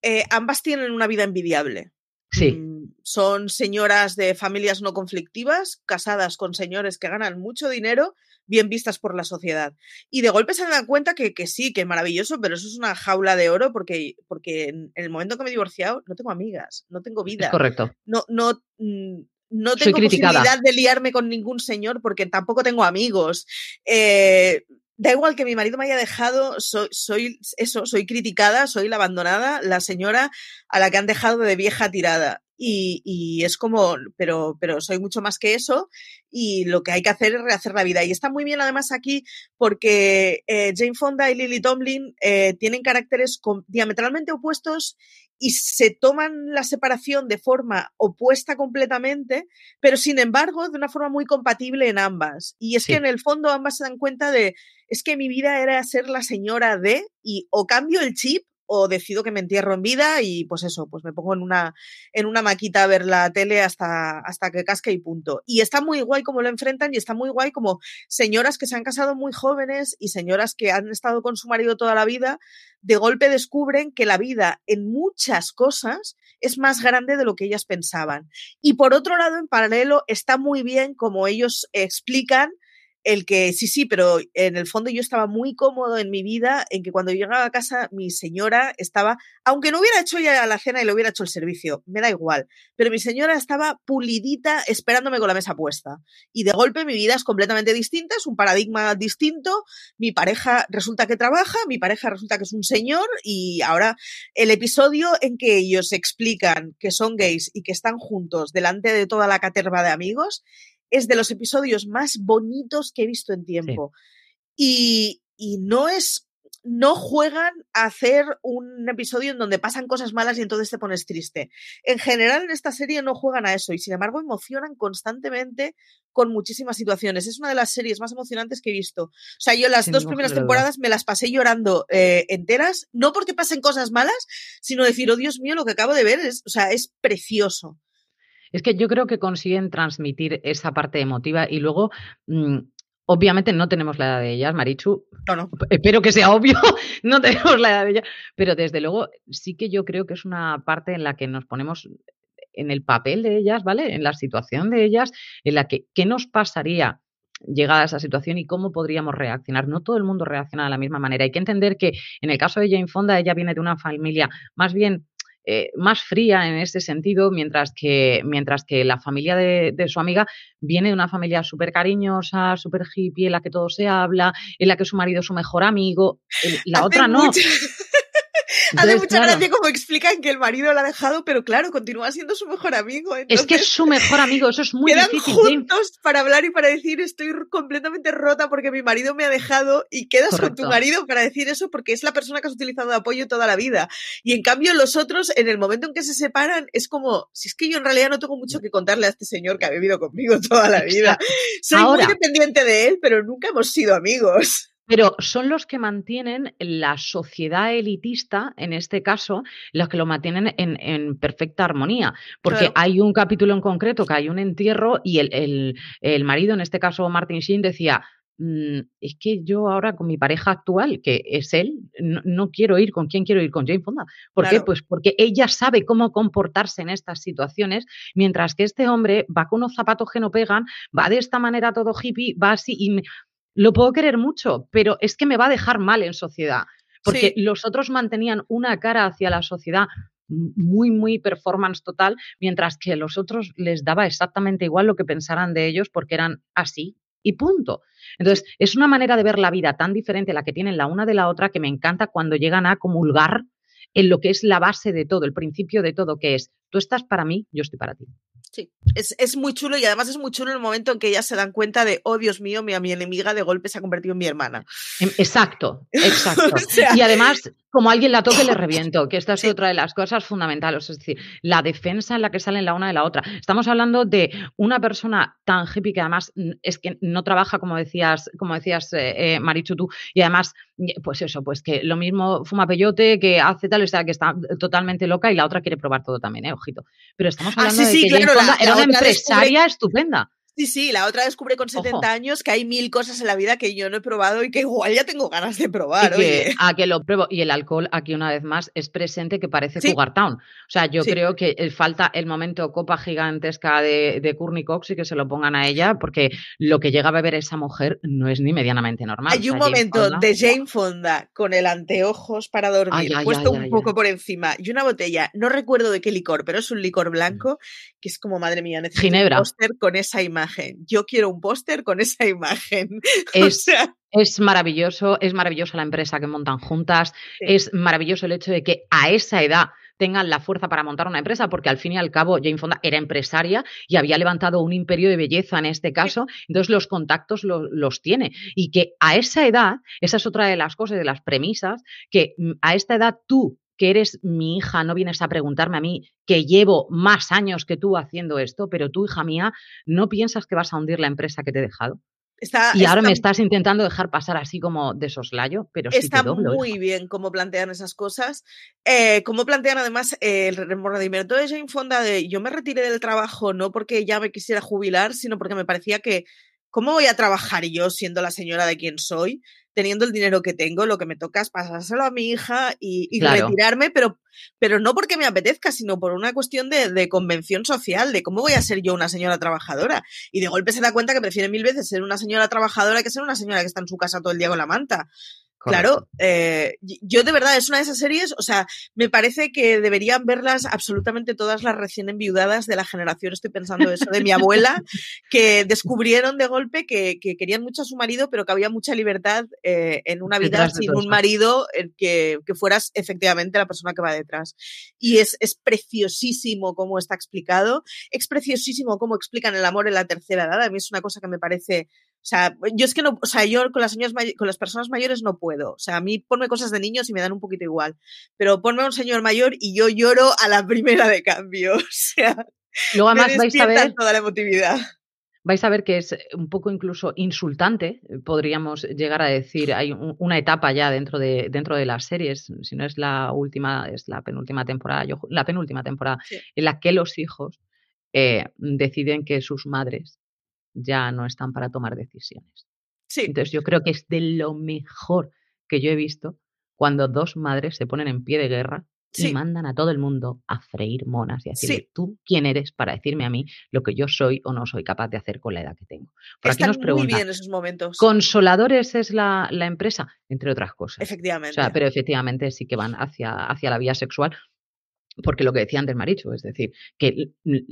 Speaker 2: eh, ambas tienen una vida envidiable.
Speaker 1: Sí.
Speaker 2: Son señoras de familias no conflictivas, casadas con señores que ganan mucho dinero, bien vistas por la sociedad. Y de golpe se dan cuenta que, que sí, que es maravilloso, pero eso es una jaula de oro porque, porque en el momento que me he divorciado no tengo amigas, no tengo vida.
Speaker 1: correcto.
Speaker 2: No, no, mm, no tengo posibilidad de liarme con ningún señor porque tampoco tengo amigos. Eh, da igual que mi marido me haya dejado, soy, soy, eso, soy criticada, soy la abandonada, la señora a la que han dejado de vieja tirada. Y, y, es como, pero, pero soy mucho más que eso y lo que hay que hacer es rehacer la vida. Y está muy bien además aquí porque eh, Jane Fonda y Lily Tomlin eh, tienen caracteres diametralmente opuestos y se toman la separación de forma opuesta completamente, pero sin embargo de una forma muy compatible en ambas. Y es que en el fondo ambas se dan cuenta de, es que mi vida era ser la señora de, y o cambio el chip o decido que me entierro en vida y pues eso, pues me pongo en una, en una maquita a ver la tele hasta, hasta que casque y punto. Y está muy guay como lo enfrentan y está muy guay como señoras que se han casado muy jóvenes y señoras que han estado con su marido toda la vida, de golpe descubren que la vida en muchas cosas es más grande de lo que ellas pensaban. Y por otro lado, en paralelo, está muy bien como ellos explican el que sí, sí, pero en el fondo yo estaba muy cómodo en mi vida en que cuando llegaba a casa mi señora estaba, aunque no hubiera hecho ya la cena y le hubiera hecho el servicio, me da igual, pero mi señora estaba pulidita esperándome con la mesa puesta. Y de golpe mi vida es completamente distinta, es un paradigma distinto, mi pareja resulta que trabaja, mi pareja resulta que es un señor y ahora el episodio en que ellos explican que son gays y que están juntos delante de toda la caterva de amigos es de los episodios más bonitos que he visto en tiempo. Y, y no es, no juegan a hacer un episodio en donde pasan cosas malas y entonces te pones triste. En general en esta serie no juegan a eso y sin embargo emocionan constantemente con muchísimas situaciones. Es una de las series más emocionantes que he visto. O sea, yo las dos primeras temporadas me las pasé llorando eh, enteras, no porque pasen cosas malas, sino decir, oh Dios mío, lo que acabo de ver es, o sea, es precioso.
Speaker 1: Es que yo creo que consiguen transmitir esa parte emotiva y luego mm, Obviamente no tenemos la edad de ellas, Marichu.
Speaker 2: No, no.
Speaker 1: Espero que sea obvio, [laughs] no tenemos la edad de ellas. Pero desde luego sí que yo creo que es una parte en la que nos ponemos en el papel de ellas, ¿vale? En la situación de ellas, en la que, ¿qué nos pasaría llegada a esa situación y cómo podríamos reaccionar. No todo el mundo reacciona de la misma manera. Hay que entender que en el caso de Jane Fonda, ella viene de una familia más bien eh, más fría en ese sentido, mientras que, mientras que la familia de, de su amiga viene de una familia súper cariñosa, súper hippie, en la que todo se habla, en la que su marido es su mejor amigo, la otra no.
Speaker 2: Hace mucha gracia como explican que el marido la ha dejado, pero claro, continúa siendo su mejor amigo.
Speaker 1: es que es su mejor amigo, eso es muy
Speaker 2: quedan
Speaker 1: difícil.
Speaker 2: juntos para hablar y para decir estoy completamente rota porque mi marido me ha dejado y quedas con tu marido para decir eso porque es la persona que has utilizado de apoyo toda la vida. Y en cambio los otros, en el momento en que se separan, es como, si es que yo en realidad no tengo mucho que contarle a este señor que ha vivido conmigo toda la vida. Soy muy dependiente de él, pero nunca hemos sido amigos.
Speaker 1: Pero son los que mantienen la sociedad elitista, en este caso, los que lo mantienen en, perfecta armonía. Porque hay un capítulo en concreto que hay un entierro y el, el, marido, en este caso Martin Sheen, decía, mm, es que yo ahora con mi pareja actual, que es él, no, quiero ir con quién quiero ir, con Jane Fonda. ¿Por qué? Pues porque ella sabe cómo comportarse en estas situaciones, mientras que este hombre va con unos zapatos que no pegan, va de esta manera todo hippie, va así y lo puedo querer mucho, pero es que me va a dejar mal en sociedad. Porque los otros mantenían una cara hacia la sociedad muy, muy performance total, mientras que a los otros les daba exactamente igual lo que pensaran de ellos porque eran así y punto. Entonces, es una manera de ver la vida tan diferente la que tienen la una de la otra que me encanta cuando llegan a comulgar en lo que es la base de todo, el principio de todo, que es, tú estás para mí, yo estoy para ti.
Speaker 2: Sí, es, es, muy chulo y además es muy chulo el momento en que ellas se dan cuenta de, oh Dios mío, mi, mi enemiga de golpe se ha convertido en mi hermana.
Speaker 1: Em, exacto, exacto. [laughs] y además, [laughs] como alguien la toque, le reviento, que esta es otra de las cosas fundamentales, es decir, la defensa en la que salen la una de la otra. Estamos hablando de una persona tan hippie que además es que no trabaja, como decías, como decías eh, eh, Marichu tú, y además, pues eso, pues que lo mismo fuma peyote, que hace tal, o sea, que está totalmente loca y la otra quiere probar todo también, ¿eh? Ojito. Pero estamos ah, hablando de que era una empresaria estupenda.
Speaker 2: Sí, sí, la otra descubre con 70 años que hay mil cosas en la vida que yo no he probado y que igual ya tengo ganas de probar.
Speaker 1: Y a que lo pruebo. Y el alcohol, aquí una vez más, es presente que parece sí. Town. O sea, yo creo que falta el momento copa gigantesca de, de Courtney Cox y que se lo pongan a ella, porque lo que llega a beber esa mujer no es ni medianamente normal.
Speaker 2: Hay un momento de Jane Fonda con el anteojos para dormir, puesto un poco por encima, y una botella, no recuerdo de qué licor, pero es un licor blanco, que es como, madre mía, necesito
Speaker 1: Ginebra.
Speaker 2: un póster con esa imagen yo quiero un póster con esa imagen. [laughs]
Speaker 1: Es, es maravilloso, es maravillosa la empresa que montan juntas, es maravilloso el hecho de que a esa edad tengan la fuerza para montar una empresa, porque al fin y al cabo Jane Fonda era empresaria y había levantado un imperio de belleza en este caso, entonces los contactos los tiene. Y que a esa edad, esa es otra de las cosas, de las premisas, que mm, a esta edad tú que eres mi hija, no vienes a preguntarme a mí que llevo más años que tú haciendo esto, pero tú, hija mía, no piensas que vas a hundir la empresa que te he dejado. y ahora me estás intentando dejar pasar así como de soslayo, pero sí
Speaker 2: está
Speaker 1: doblo,
Speaker 2: muy bien cómo plantean esas cosas. Eh, cómo plantean además el remordimiento de Jane Fonda de yo me retiré del trabajo no porque ya me quisiera jubilar, sino porque me parecía que ¿cómo voy a trabajar yo siendo la señora de quien soy? Teniendo el dinero que tengo, lo que me toca es pasárselo a mi hija y, retirarme, pero, pero no porque me apetezca, sino por una cuestión de, de, convención social, de cómo voy a ser yo una señora trabajadora. Y de golpe se da cuenta que prefiere mil veces ser una señora trabajadora que ser una señora que está en su casa todo el día con la manta. Claro, eh, yo de verdad es una de esas series, o sea, me parece que deberían verlas absolutamente todas las recién enviudadas de la generación, estoy pensando eso, de mi [laughs] abuela, que descubrieron de golpe que, que, querían mucho a su marido, pero que había mucha libertad eh, en una vida sin un marido que, que, fueras efectivamente la persona que va detrás. Y es, es preciosísimo cómo está explicado, es preciosísimo cómo explican el amor en la tercera edad, a mí es una cosa que me parece O sea, yo es que no, o sea, yo con las, con las personas mayores no puedo. O sea, a mí ponme cosas de niños y me dan un poquito igual. Pero ponme a un señor mayor y yo lloro a la [laughs] primera de cambio. O sea,
Speaker 1: Luego además vais a ver
Speaker 2: toda la emotividad.
Speaker 1: Vais a ver que es un poco incluso insultante, podríamos llegar a decir. Hay una etapa ya dentro de, dentro de las series, si no es la última, es la penúltima temporada, yo, la penúltima temporada, en la que los hijos eh, deciden que sus madres ya no están para tomar decisiones.
Speaker 2: Sí.
Speaker 1: Entonces yo creo que es de lo mejor que yo he visto cuando dos madres se ponen en pie de guerra y mandan a todo el mundo a freír monas y a decirle, tú quién eres para decirme a mí lo que yo soy o no soy capaz de hacer con la edad que tengo.
Speaker 2: Por aquí nos muy bien esos momentos.
Speaker 1: ¿Consoladores es la, la, empresa? Entre otras cosas.
Speaker 2: Efectivamente.
Speaker 1: O sea, pero efectivamente sí que van hacia, hacia la vía sexual, porque lo que decía antes Maricho, es decir, que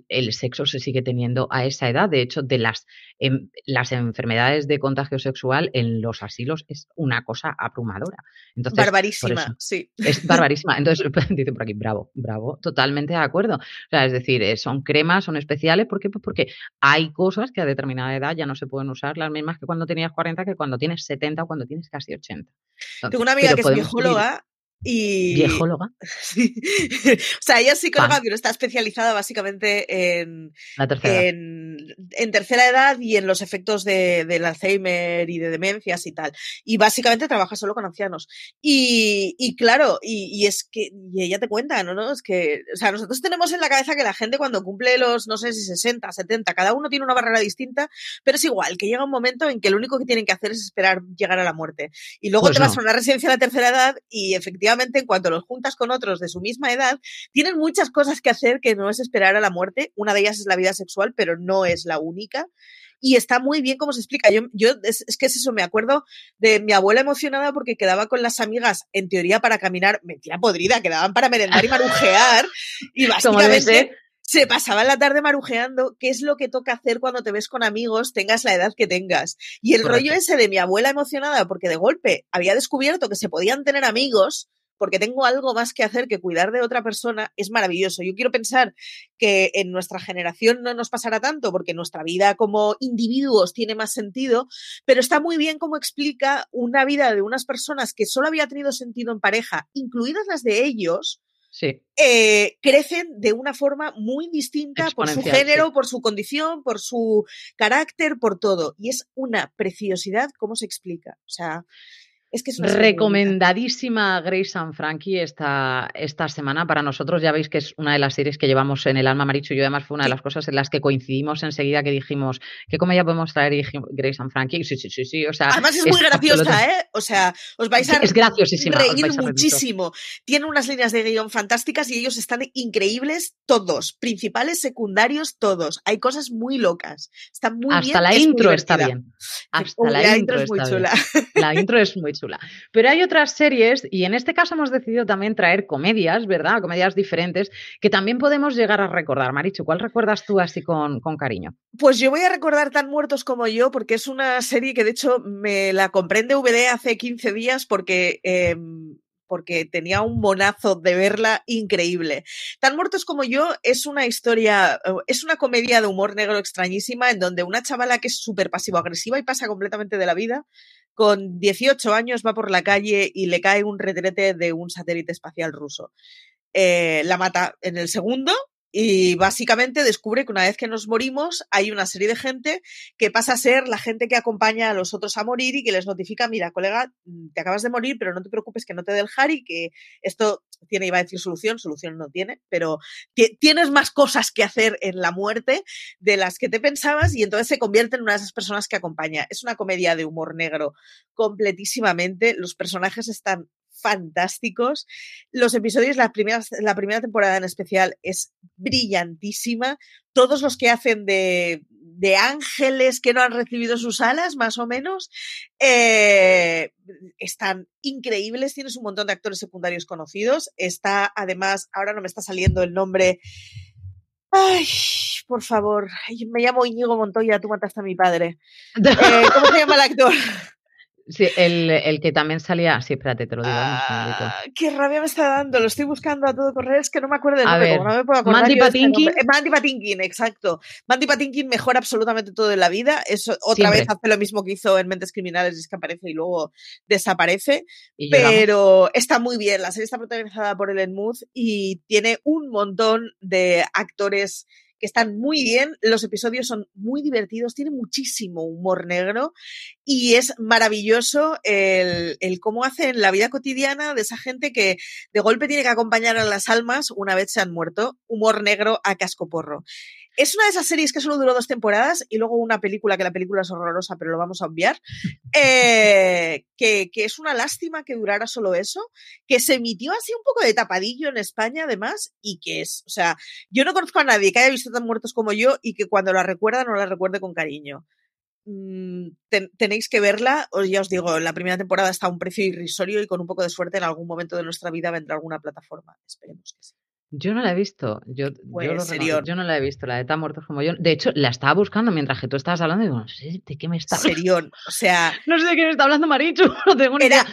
Speaker 1: el sexo se sigue teniendo a esa edad. De hecho, de las, em, las enfermedades de contagio sexual en los asilos es una cosa abrumadora. Entonces,
Speaker 2: barbarísima, sí.
Speaker 1: Es [laughs] barbarísima. Entonces, [laughs] dice por aquí, bravo, bravo, totalmente de acuerdo. O sea, es decir, eh, son cremas, son especiales. ¿Por qué? Pues porque hay cosas que a determinada edad ya no se pueden usar, las mismas que cuando tenías 40, que cuando tienes 70 o cuando tienes casi 80.
Speaker 2: Tengo una amiga que es bióloga y...
Speaker 1: ¿Viejóloga? [laughs]
Speaker 2: Sí. o sea, ella es psicóloga, pero está especializada básicamente en, en, en, tercera edad y en los efectos de, del Alzheimer y de demencias y tal. Y básicamente trabaja solo con ancianos. Y, y claro, y, y, es que, y ella te cuenta, ¿no? ¿no? Es que, o sea, nosotros tenemos en la cabeza que la gente cuando cumple los, no sé si 60, 70, cada uno tiene una barrera distinta, pero es igual, que llega un momento en que lo único que tienen que hacer es esperar llegar a la muerte. Y luego pues te vas a una residencia de la tercera edad y efectivamente en cuanto los juntas con otros de su misma edad, tienen muchas cosas que hacer que no es esperar a la muerte. Una de ellas es la vida sexual, pero no es la única y está muy bien cómo se explica. Yo, yo es, que es eso, me acuerdo de mi abuela emocionada porque quedaba con las amigas, en teoría, para caminar, mentira podrida, quedaban para merendar y marujear, y [laughs] básicamente se pasaba la tarde marujeando qué es lo que toca hacer cuando te ves con amigos, tengas la edad que tengas. Y el rollo ese de mi abuela emocionada porque de golpe había descubierto que se podían tener amigos, porque tengo algo más que hacer que cuidar de otra persona, es maravilloso. Yo quiero pensar que en nuestra generación no nos pasará tanto porque nuestra vida como individuos tiene más sentido, pero está muy bien cómo explica una vida de unas personas que solo había tenido sentido en pareja, incluidas las de ellos,
Speaker 1: Sí.
Speaker 2: Eh, crecen de una forma muy distinta por su género, por su condición, por su carácter, por todo. Y es una preciosidad cómo se explica. O sea, es que es
Speaker 1: Recomendadísima Grace and Frankie esta, esta semana para nosotros. Ya veis que es una de las series que llevamos en el alma, Maricho. Yo además fue una de las cosas en las que coincidimos enseguida que dijimos, ¿qué comedia podemos traer Grace and Frankie? Sí, sí, sí, sí. O sea,
Speaker 2: además es, muy graciosa, ¿eh? O sea, os vais a
Speaker 1: es
Speaker 2: reír muchísimo. Tiene unas líneas de guion fantásticas y ellos están increíbles todos, principales, secundarios, todos. Hay cosas muy locas. Están muy
Speaker 1: Hasta
Speaker 2: bien.
Speaker 1: Hasta la intro está bien. Hasta la, intro, es muy chula. La intro es muy [laughs] chula. Pero hay otras series, y en este caso hemos decidido también traer comedias, ¿verdad? Comedias diferentes, que también podemos llegar a recordar. Marichu, ¿cuál recuerdas tú así con, cariño?
Speaker 2: Pues yo voy a recordar Tan Muertos como yo, porque es una serie que de hecho me la compré en DVD hace 15 días porque... Em, porque tenía un monazo de verla increíble. Tan muertos como yo es una historia, eh, es una comedia de humor negro extrañísima en donde una chavala que es súper pasivo-agresiva y pasa completamente de la vida, con 18 años va por la calle y le cae un retrete de un satélite espacial ruso. Eh, la mata en el segundo y básicamente descubre que una vez que nos morimos hay una serie de gente que pasa a ser la gente que acompaña a los otros a morir y que les notifica, mira, colega, mm, te acabas de morir, pero no te preocupes que no te dé el Harry, que esto tiene, iba a decir solución, solución no tiene, pero tienes más cosas que hacer en la muerte de las que te pensabas y entonces se convierte en una de esas personas que acompaña. Es una comedia de humor negro completísimamente, los personajes están fantásticos. Los episodios, la primera, la primera temporada en especial es brillantísima. Todos los que hacen de, de ángeles que no han recibido sus alas, más o menos, eh, están increíbles. Tienes un montón de actores secundarios conocidos. Está, además, ahora no me está saliendo el nombre. Ay, por favor, me llamo Íñigo Montoya, tú mataste a mi padre. [laughs] Eh, ¿Cómo se llama el actor?
Speaker 1: Sí, el, el, que también salía. Sí, espérate, te lo digo.
Speaker 2: Ah, qué rabia me está dando. Lo estoy buscando a todo correr. Es que no me acuerdo del nombre.
Speaker 1: no me puedo acordar Mandy este Patinkin.
Speaker 2: Mandy Patinkin, exacto. Mandy Patinkin mejora absolutamente todo en la vida. Eso otra vez hace lo mismo que hizo en Mentes Criminales, es que aparece y luego desaparece. pero está muy bien. La serie está protagonizada por Ellen Muth y tiene un montón de actores que están muy bien, los episodios son muy divertidos, tiene muchísimo humor negro y es maravilloso el, el, cómo hacen la vida cotidiana de esa gente que de golpe tiene que acompañar a las almas una vez se han muerto, humor negro a cascoporro. Es una de esas series que solo duró dos temporadas y luego una película, que la película es horrorosa, pero lo vamos a obviar, eh, que, que, es una lástima que durara solo eso, que se emitió así un poco de tapadillo en España además y que es, o sea, yo no conozco a nadie que haya visto tan muertos como yo y que cuando la recuerda no la recuerde con cariño. Mm, tenéis que verla, ya os digo, la primera temporada está a un precio irrisorio y con un poco de suerte en algún momento de nuestra vida vendrá alguna plataforma. Esperemos que sí.
Speaker 1: Yo no la he visto. Yo,
Speaker 2: pues,
Speaker 1: yo, no la he visto, la de tan muertos como yo. De hecho, la estaba buscando mientras que tú estabas hablando y digo, no sé de qué me está
Speaker 2: hablando. O sea. [laughs]
Speaker 1: no sé de qué me está hablando Marichu. [laughs] No tengo ni
Speaker 2: era,
Speaker 1: idea.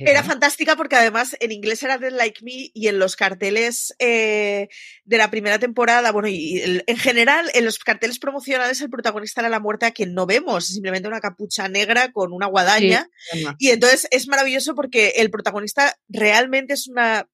Speaker 2: Era fantástica porque además en inglés era Dead Like Me y en los carteles eh, de la primera temporada, bueno, y en general en los carteles promocionales el protagonista era la muerte a quien no vemos, simplemente una capucha negra con una guadaña. y entonces es maravilloso porque el protagonista realmente es una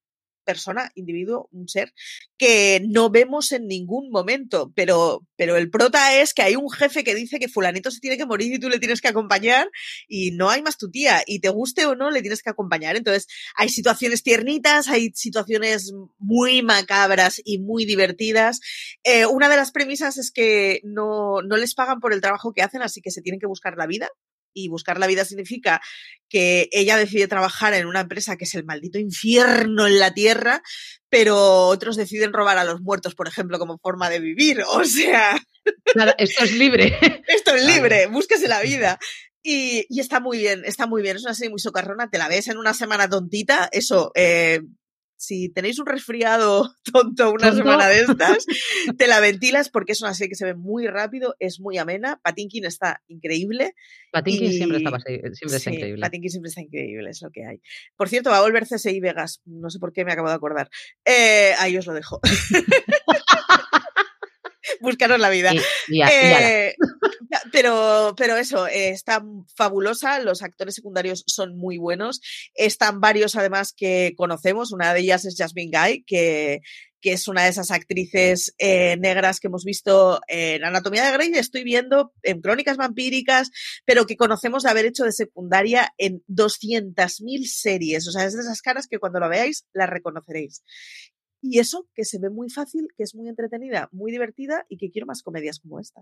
Speaker 2: persona, individuo, un ser, que no vemos en ningún momento, pero, pero el prota es que hay un jefe que dice que fulanito se tiene que morir y tú le tienes que acompañar y no hay más tu tía, y te guste o no, le tienes que acompañar. Entonces, hay situaciones tiernitas, hay situaciones muy macabras y muy divertidas. Eh, una de las premisas es que no, no les pagan por el trabajo que hacen, así que se tienen que buscar la vida y buscar la vida significa que ella decide trabajar en una empresa que es el maldito infierno en la tierra, pero otros deciden robar a los muertos, por ejemplo, como forma de vivir. [laughs] O sea.
Speaker 1: esto es libre. [laughs]
Speaker 2: esto es libre, búsquese la [laughs] vida. Y, y, está muy bien, está muy bien. Es una serie muy socarrona. Te la ves en una semana tontita. Eso, eh, si tenéis un resfriado [laughs] tonto una semana de estas, [laughs] te la ventilas porque es una serie que se ve muy rápido, es muy amena. Patinkin está increíble.
Speaker 1: Patinkin siempre, está, siempre está increíble.
Speaker 2: Patinkin siempre está increíble, es lo que hay. Por cierto, va a volver CSI Vegas. No sé por qué me acabo de acordar. Eh, ahí os lo dejo. [laughs] [laughs] Buscaros la vida. Eh, pero, pero eso, eh, está fabulosa, los actores secundarios son muy buenos, están varios además que conocemos, una de ellas es Jasmine Guy, que, que es una de esas actrices eh, negras que hemos visto en Anatomía de Grey, estoy viendo en Crónicas Vampíricas, pero que conocemos de haber hecho de secundaria en 200.000 series. O sea, es de esas caras que cuando la veáis la reconoceréis. Y eso, que se ve muy fácil, que es muy entretenida, muy divertida y que quiero más comedias como esta.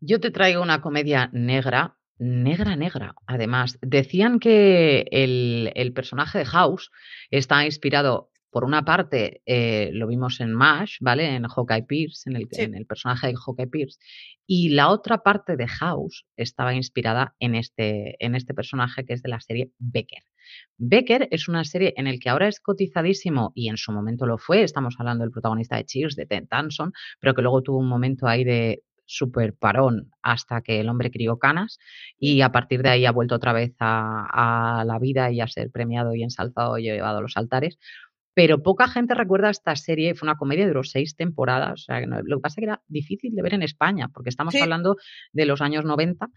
Speaker 1: Yo te traigo una comedia negra, negra, negra. Además, decían que el, personaje de House está inspirado, por una parte, eh, lo vimos en MASH, ¿vale? En Hawkeye Pierce, en el, en el personaje de Hawkeye Pierce. Y la otra parte de House estaba inspirada en este, en este personaje que es de la serie Becker. Becker es una serie en la que ahora es cotizadísimo y en su momento lo fue, estamos hablando del protagonista de Cheers, de Ted Danson, pero que luego tuvo un momento ahí de super parón hasta que el hombre crió canas y a partir de ahí ha vuelto otra vez a, a la vida y a ser premiado y ensalzado y llevado a los altares pero poca gente recuerda esta serie, fue una comedia de los seis temporadas, o sea, lo que pasa es que era difícil de ver en España, porque estamos hablando de los años 90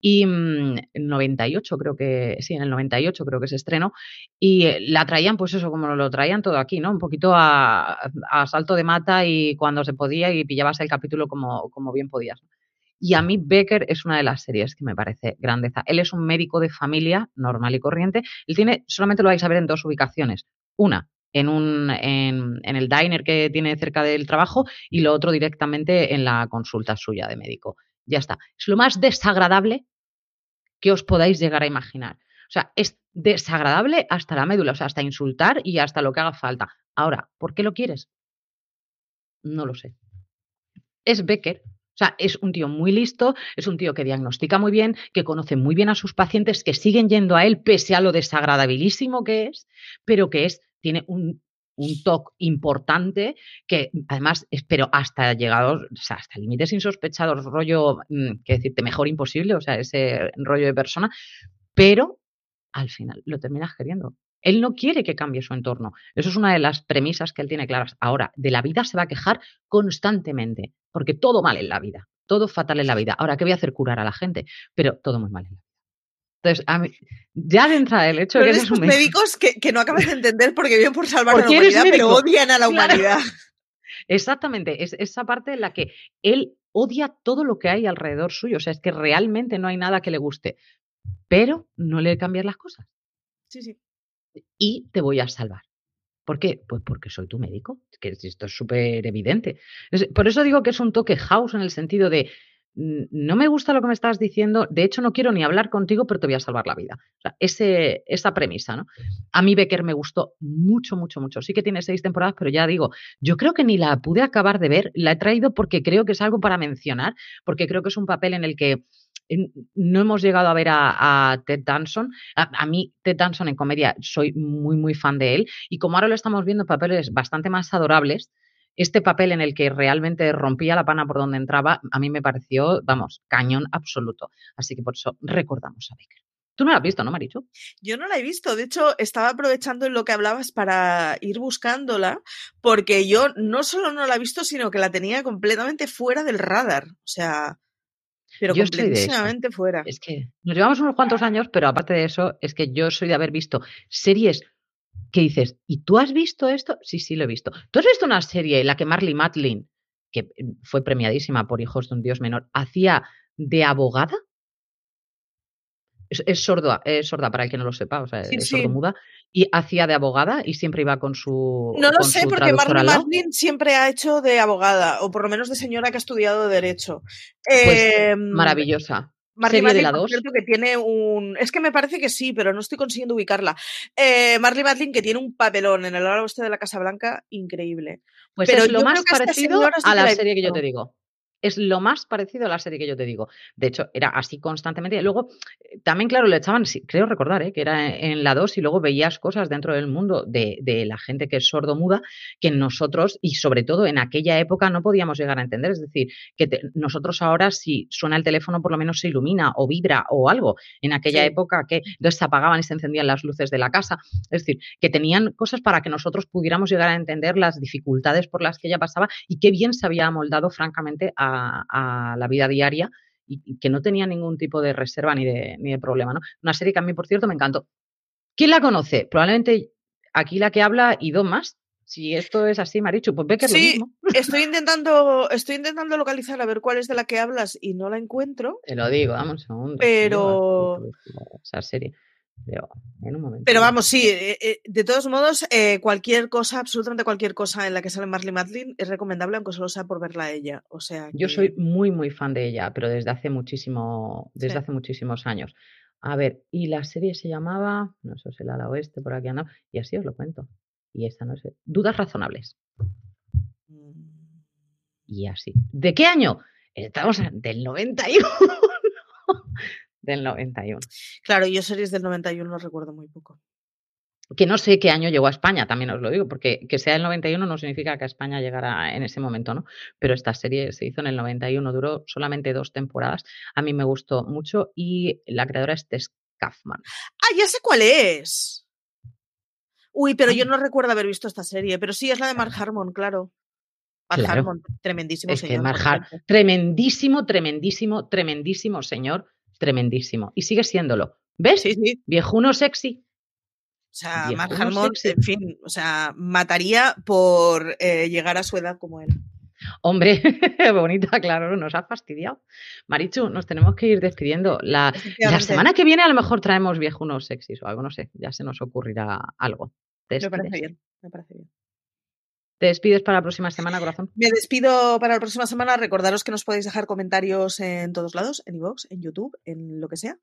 Speaker 1: y en mm, 98 creo que, sí, en el 98 creo que se estrenó, y eh, la traían pues eso, como lo traían todo aquí, ¿no? Un poquito a, salto de mata y cuando se podía y pillabas el capítulo como, como bien podías. Y a mí Becker es una de las series que me parece grandeza. Él es un médico de familia normal y corriente. Él tiene, solamente lo vais a ver en dos ubicaciones. Una, en, un, en, el diner que tiene cerca del trabajo y lo otro directamente en la consulta suya de médico. Ya está. Es lo más desagradable que os podáis llegar a imaginar. O sea, es desagradable hasta la médula, o sea, hasta insultar y hasta lo que haga falta. Ahora, ¿por qué lo quieres? No lo sé. Es Becker. O sea, es un tío muy listo, es un tío que diagnostica muy bien, que conoce muy bien a sus pacientes, que siguen yendo a él pese a lo desagradabilísimo que es, pero que es tiene un un toque importante que además, pero hasta llegados, o sea, hasta límites insospechados, rollo, mm, que decirte, mejor imposible, o sea, ese rollo de persona, pero al final lo terminas queriendo. Él no quiere que cambie su entorno. Eso es una de las premisas que él tiene claras. Ahora, de la vida se va a quejar constantemente, porque todo mal en la vida, todo fatal en la vida. Ahora, ¿qué voy a hacer? Curar a la gente, pero todo muy mal en la vida. Entonces, a mí, ya de entrada el hecho de que
Speaker 2: esos médicos que, no acabas de entender porque viven por salvar a la humanidad, pero odian a la humanidad. [laughs]
Speaker 1: Exactamente, es esa parte en la que él odia todo lo que hay alrededor suyo. O sea, es que realmente no hay nada que le guste, pero no le cambiar las cosas.
Speaker 2: Sí, sí
Speaker 1: y te voy a salvar. ¿Por qué? Pues porque soy tu médico. que esto es súper evidente. Por eso digo que es un toque house en el sentido de no me gusta lo que me estás diciendo, de hecho no quiero ni hablar contigo, pero te voy a salvar la vida. esa premisa, ¿no? A mí Becker me gustó mucho, mucho, mucho. Sí que tiene seis temporadas, pero ya digo, yo creo que ni la pude acabar de ver, la he traído porque creo que es algo para mencionar, porque creo que es un papel en el que no hemos llegado a ver a, Ted Danson. A, mí, Ted Danson en comedia, soy muy, muy fan de él. Y como ahora lo estamos viendo en papeles bastante más adorables, este papel en el que realmente rompía la pana por donde entraba, a mí me pareció, vamos, cañón absoluto. Así que por eso recordamos a Baker. Tú no la has visto, ¿no, Marichu?
Speaker 2: Yo no la he visto. De hecho, estaba aprovechando en lo que hablabas para ir buscándola, porque yo no solo no la he visto, sino que la tenía completamente fuera del radar. O sea, pero yo completamente fuera.
Speaker 1: Es que nos llevamos unos cuantos años, pero aparte de eso, es que yo soy de haber visto series que dices, ¿y tú has visto esto? Sí, sí, lo he visto. ¿Tú has visto una serie en la que Marley Matlin, que eh, fue premiadísima por Hijos de un Dios Menor, hacía de abogada? Es, sorda, es sorda para el que no lo sepa, o sea, es sordomuda, y hacía de abogada y siempre iba con su.
Speaker 2: No lo sé, porque Marley Matlin siempre ha hecho de abogada, o por lo menos de señora que ha estudiado Derecho.
Speaker 1: Pues, em, maravillosa.
Speaker 2: Marley de la cierto, que tiene un. Es que me parece que sí, pero no estoy consiguiendo ubicarla. Eh, Marley Matlin, que tiene un papelón en el lado oeste de la Casa Blanca, increíble.
Speaker 1: Pues es lo más parecido a la serie que yo te digo es lo más parecido a la serie que yo te digo. De hecho, era así constantemente. Luego, eh, también, claro, le echaban, creo recordar, ¿eh? que era en la 2 y luego veías cosas dentro del mundo de, la gente que es sordo-muda que nosotros, y sobre todo en aquella época, no podíamos llegar a entender. Es decir, que nosotros ahora, si suena el teléfono, por lo menos se ilumina o vibra o algo. En aquella época, que entonces se apagaban y se encendían las luces de la casa. Es decir, que tenían cosas para que nosotros pudiéramos llegar a entender las dificultades por las que ella pasaba y qué bien se había amoldado, francamente, a a, la vida diaria y, que no tenía ningún tipo de reserva ni de, ni de problema. ¿no? Una serie que a mí, por cierto, me encantó. ¿Quién la conoce? Probablemente aquí la que habla y dos más. Si esto es así, Marichu, pues ve que es lo mismo.
Speaker 2: Estoy intentando, estoy intentando localizar a ver cuál es de la que hablas y no la encuentro.
Speaker 1: Te lo digo, dame un segundo.
Speaker 2: Pero.
Speaker 1: Esa serie.
Speaker 2: Pero, vamos, sí, eh, eh, de todos modos, eh, cualquier cosa, absolutamente cualquier cosa en la que sale Marley Matlin es recomendable, aunque solo sea por verla a ella. O sea,
Speaker 1: yo soy muy, muy fan de ella, pero desde hace muchísimo, desde hace muchísimos años. A ver, y la serie se llamaba, no sé si el ala oeste, por aquí andaba, y así os lo cuento. Y esta no sé, Dudas razonables. Mm. Y así. ¿De qué año? Estamos del 91 del 91.
Speaker 2: Claro, yo series del 91 no recuerdo muy poco.
Speaker 1: Que no sé qué año llegó a España, también os lo digo, porque que sea el 91 no significa que a España llegara en ese momento, ¿no? Pero esta serie se hizo en el 91, duró solamente dos temporadas. A mí me gustó mucho y la creadora es Tess Kaufman.
Speaker 2: ¡Ah, ya sé cuál es! Uy, pero yo no recuerdo haber visto esta serie, pero sí es la de Mark Harmon, claro. Mark Harmon, tremendísimo señor.
Speaker 1: tremendísimo, tremendísimo, tremendísimo señor tremendísimo. Y sigue siéndolo. ¿Ves?
Speaker 2: Sí, sí.
Speaker 1: Viejuno sexy.
Speaker 2: O sea, Mark Harmon, en fin, o sea, mataría por eh, llegar a su edad como él.
Speaker 1: Hombre, [laughs] bonita, claro, nos ha fastidiado. Marichu, nos tenemos que ir despidiendo. La, la, semana que viene a lo mejor traemos viejunos sexys o algo, no sé, ya se nos ocurrirá algo.
Speaker 2: Me parece bien, me parece bien.
Speaker 1: ¿Te despides para la próxima semana, corazón?
Speaker 2: Me despido para la próxima semana. Recordaros que nos podéis dejar comentarios en todos lados, en iVoox, en YouTube, en lo que sea.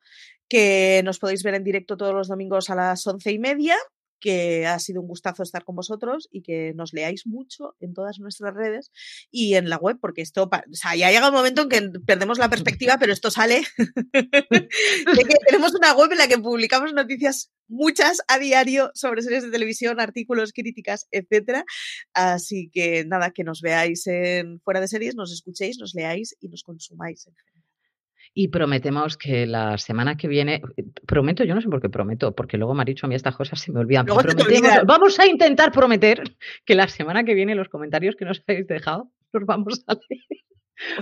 Speaker 2: Que nos podéis ver en directo todos los domingos a las once y media. Que ha sido un gustazo estar con vosotros y que nos leáis mucho en todas nuestras redes y en la web, porque esto, o sea, ya llega un momento en que perdemos la [laughs] perspectiva, pero esto sale [laughs] de que tenemos una web en la que publicamos noticias muchas a diario sobre series de televisión, artículos, críticas, etcétera. Así que nada, que nos veáis en fuera de series, nos escuchéis, nos leáis y nos consumáis en general.
Speaker 1: Y prometemos que la semana que viene, prometo, yo no sé por qué prometo, porque luego me ha dicho a mí estas cosas se me olvidan. vamos a intentar prometer que la semana que viene los comentarios que nos habéis dejado los vamos a leer.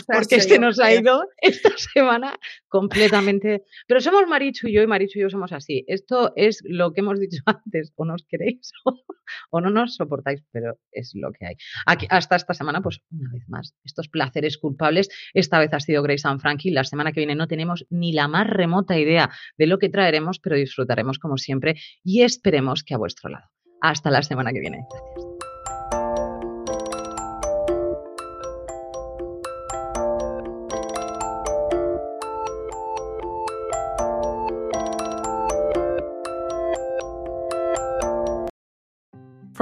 Speaker 1: Porque es que nos ha ido [laughs] esta semana completamente. Pero somos Marichu y yo, y Marichu y yo somos así. Esto es lo que hemos dicho [laughs] antes. O nos queréis [laughs] o, no nos soportáis, pero es lo que hay. Aquí, hasta esta semana, pues una vez más, estos placeres culpables. Esta vez ha sido Grace and Frankie. La semana que viene no tenemos ni la más remota idea de lo que traeremos, pero disfrutaremos como siempre y esperemos que a vuestro lado. Hasta la semana que viene. Gracias.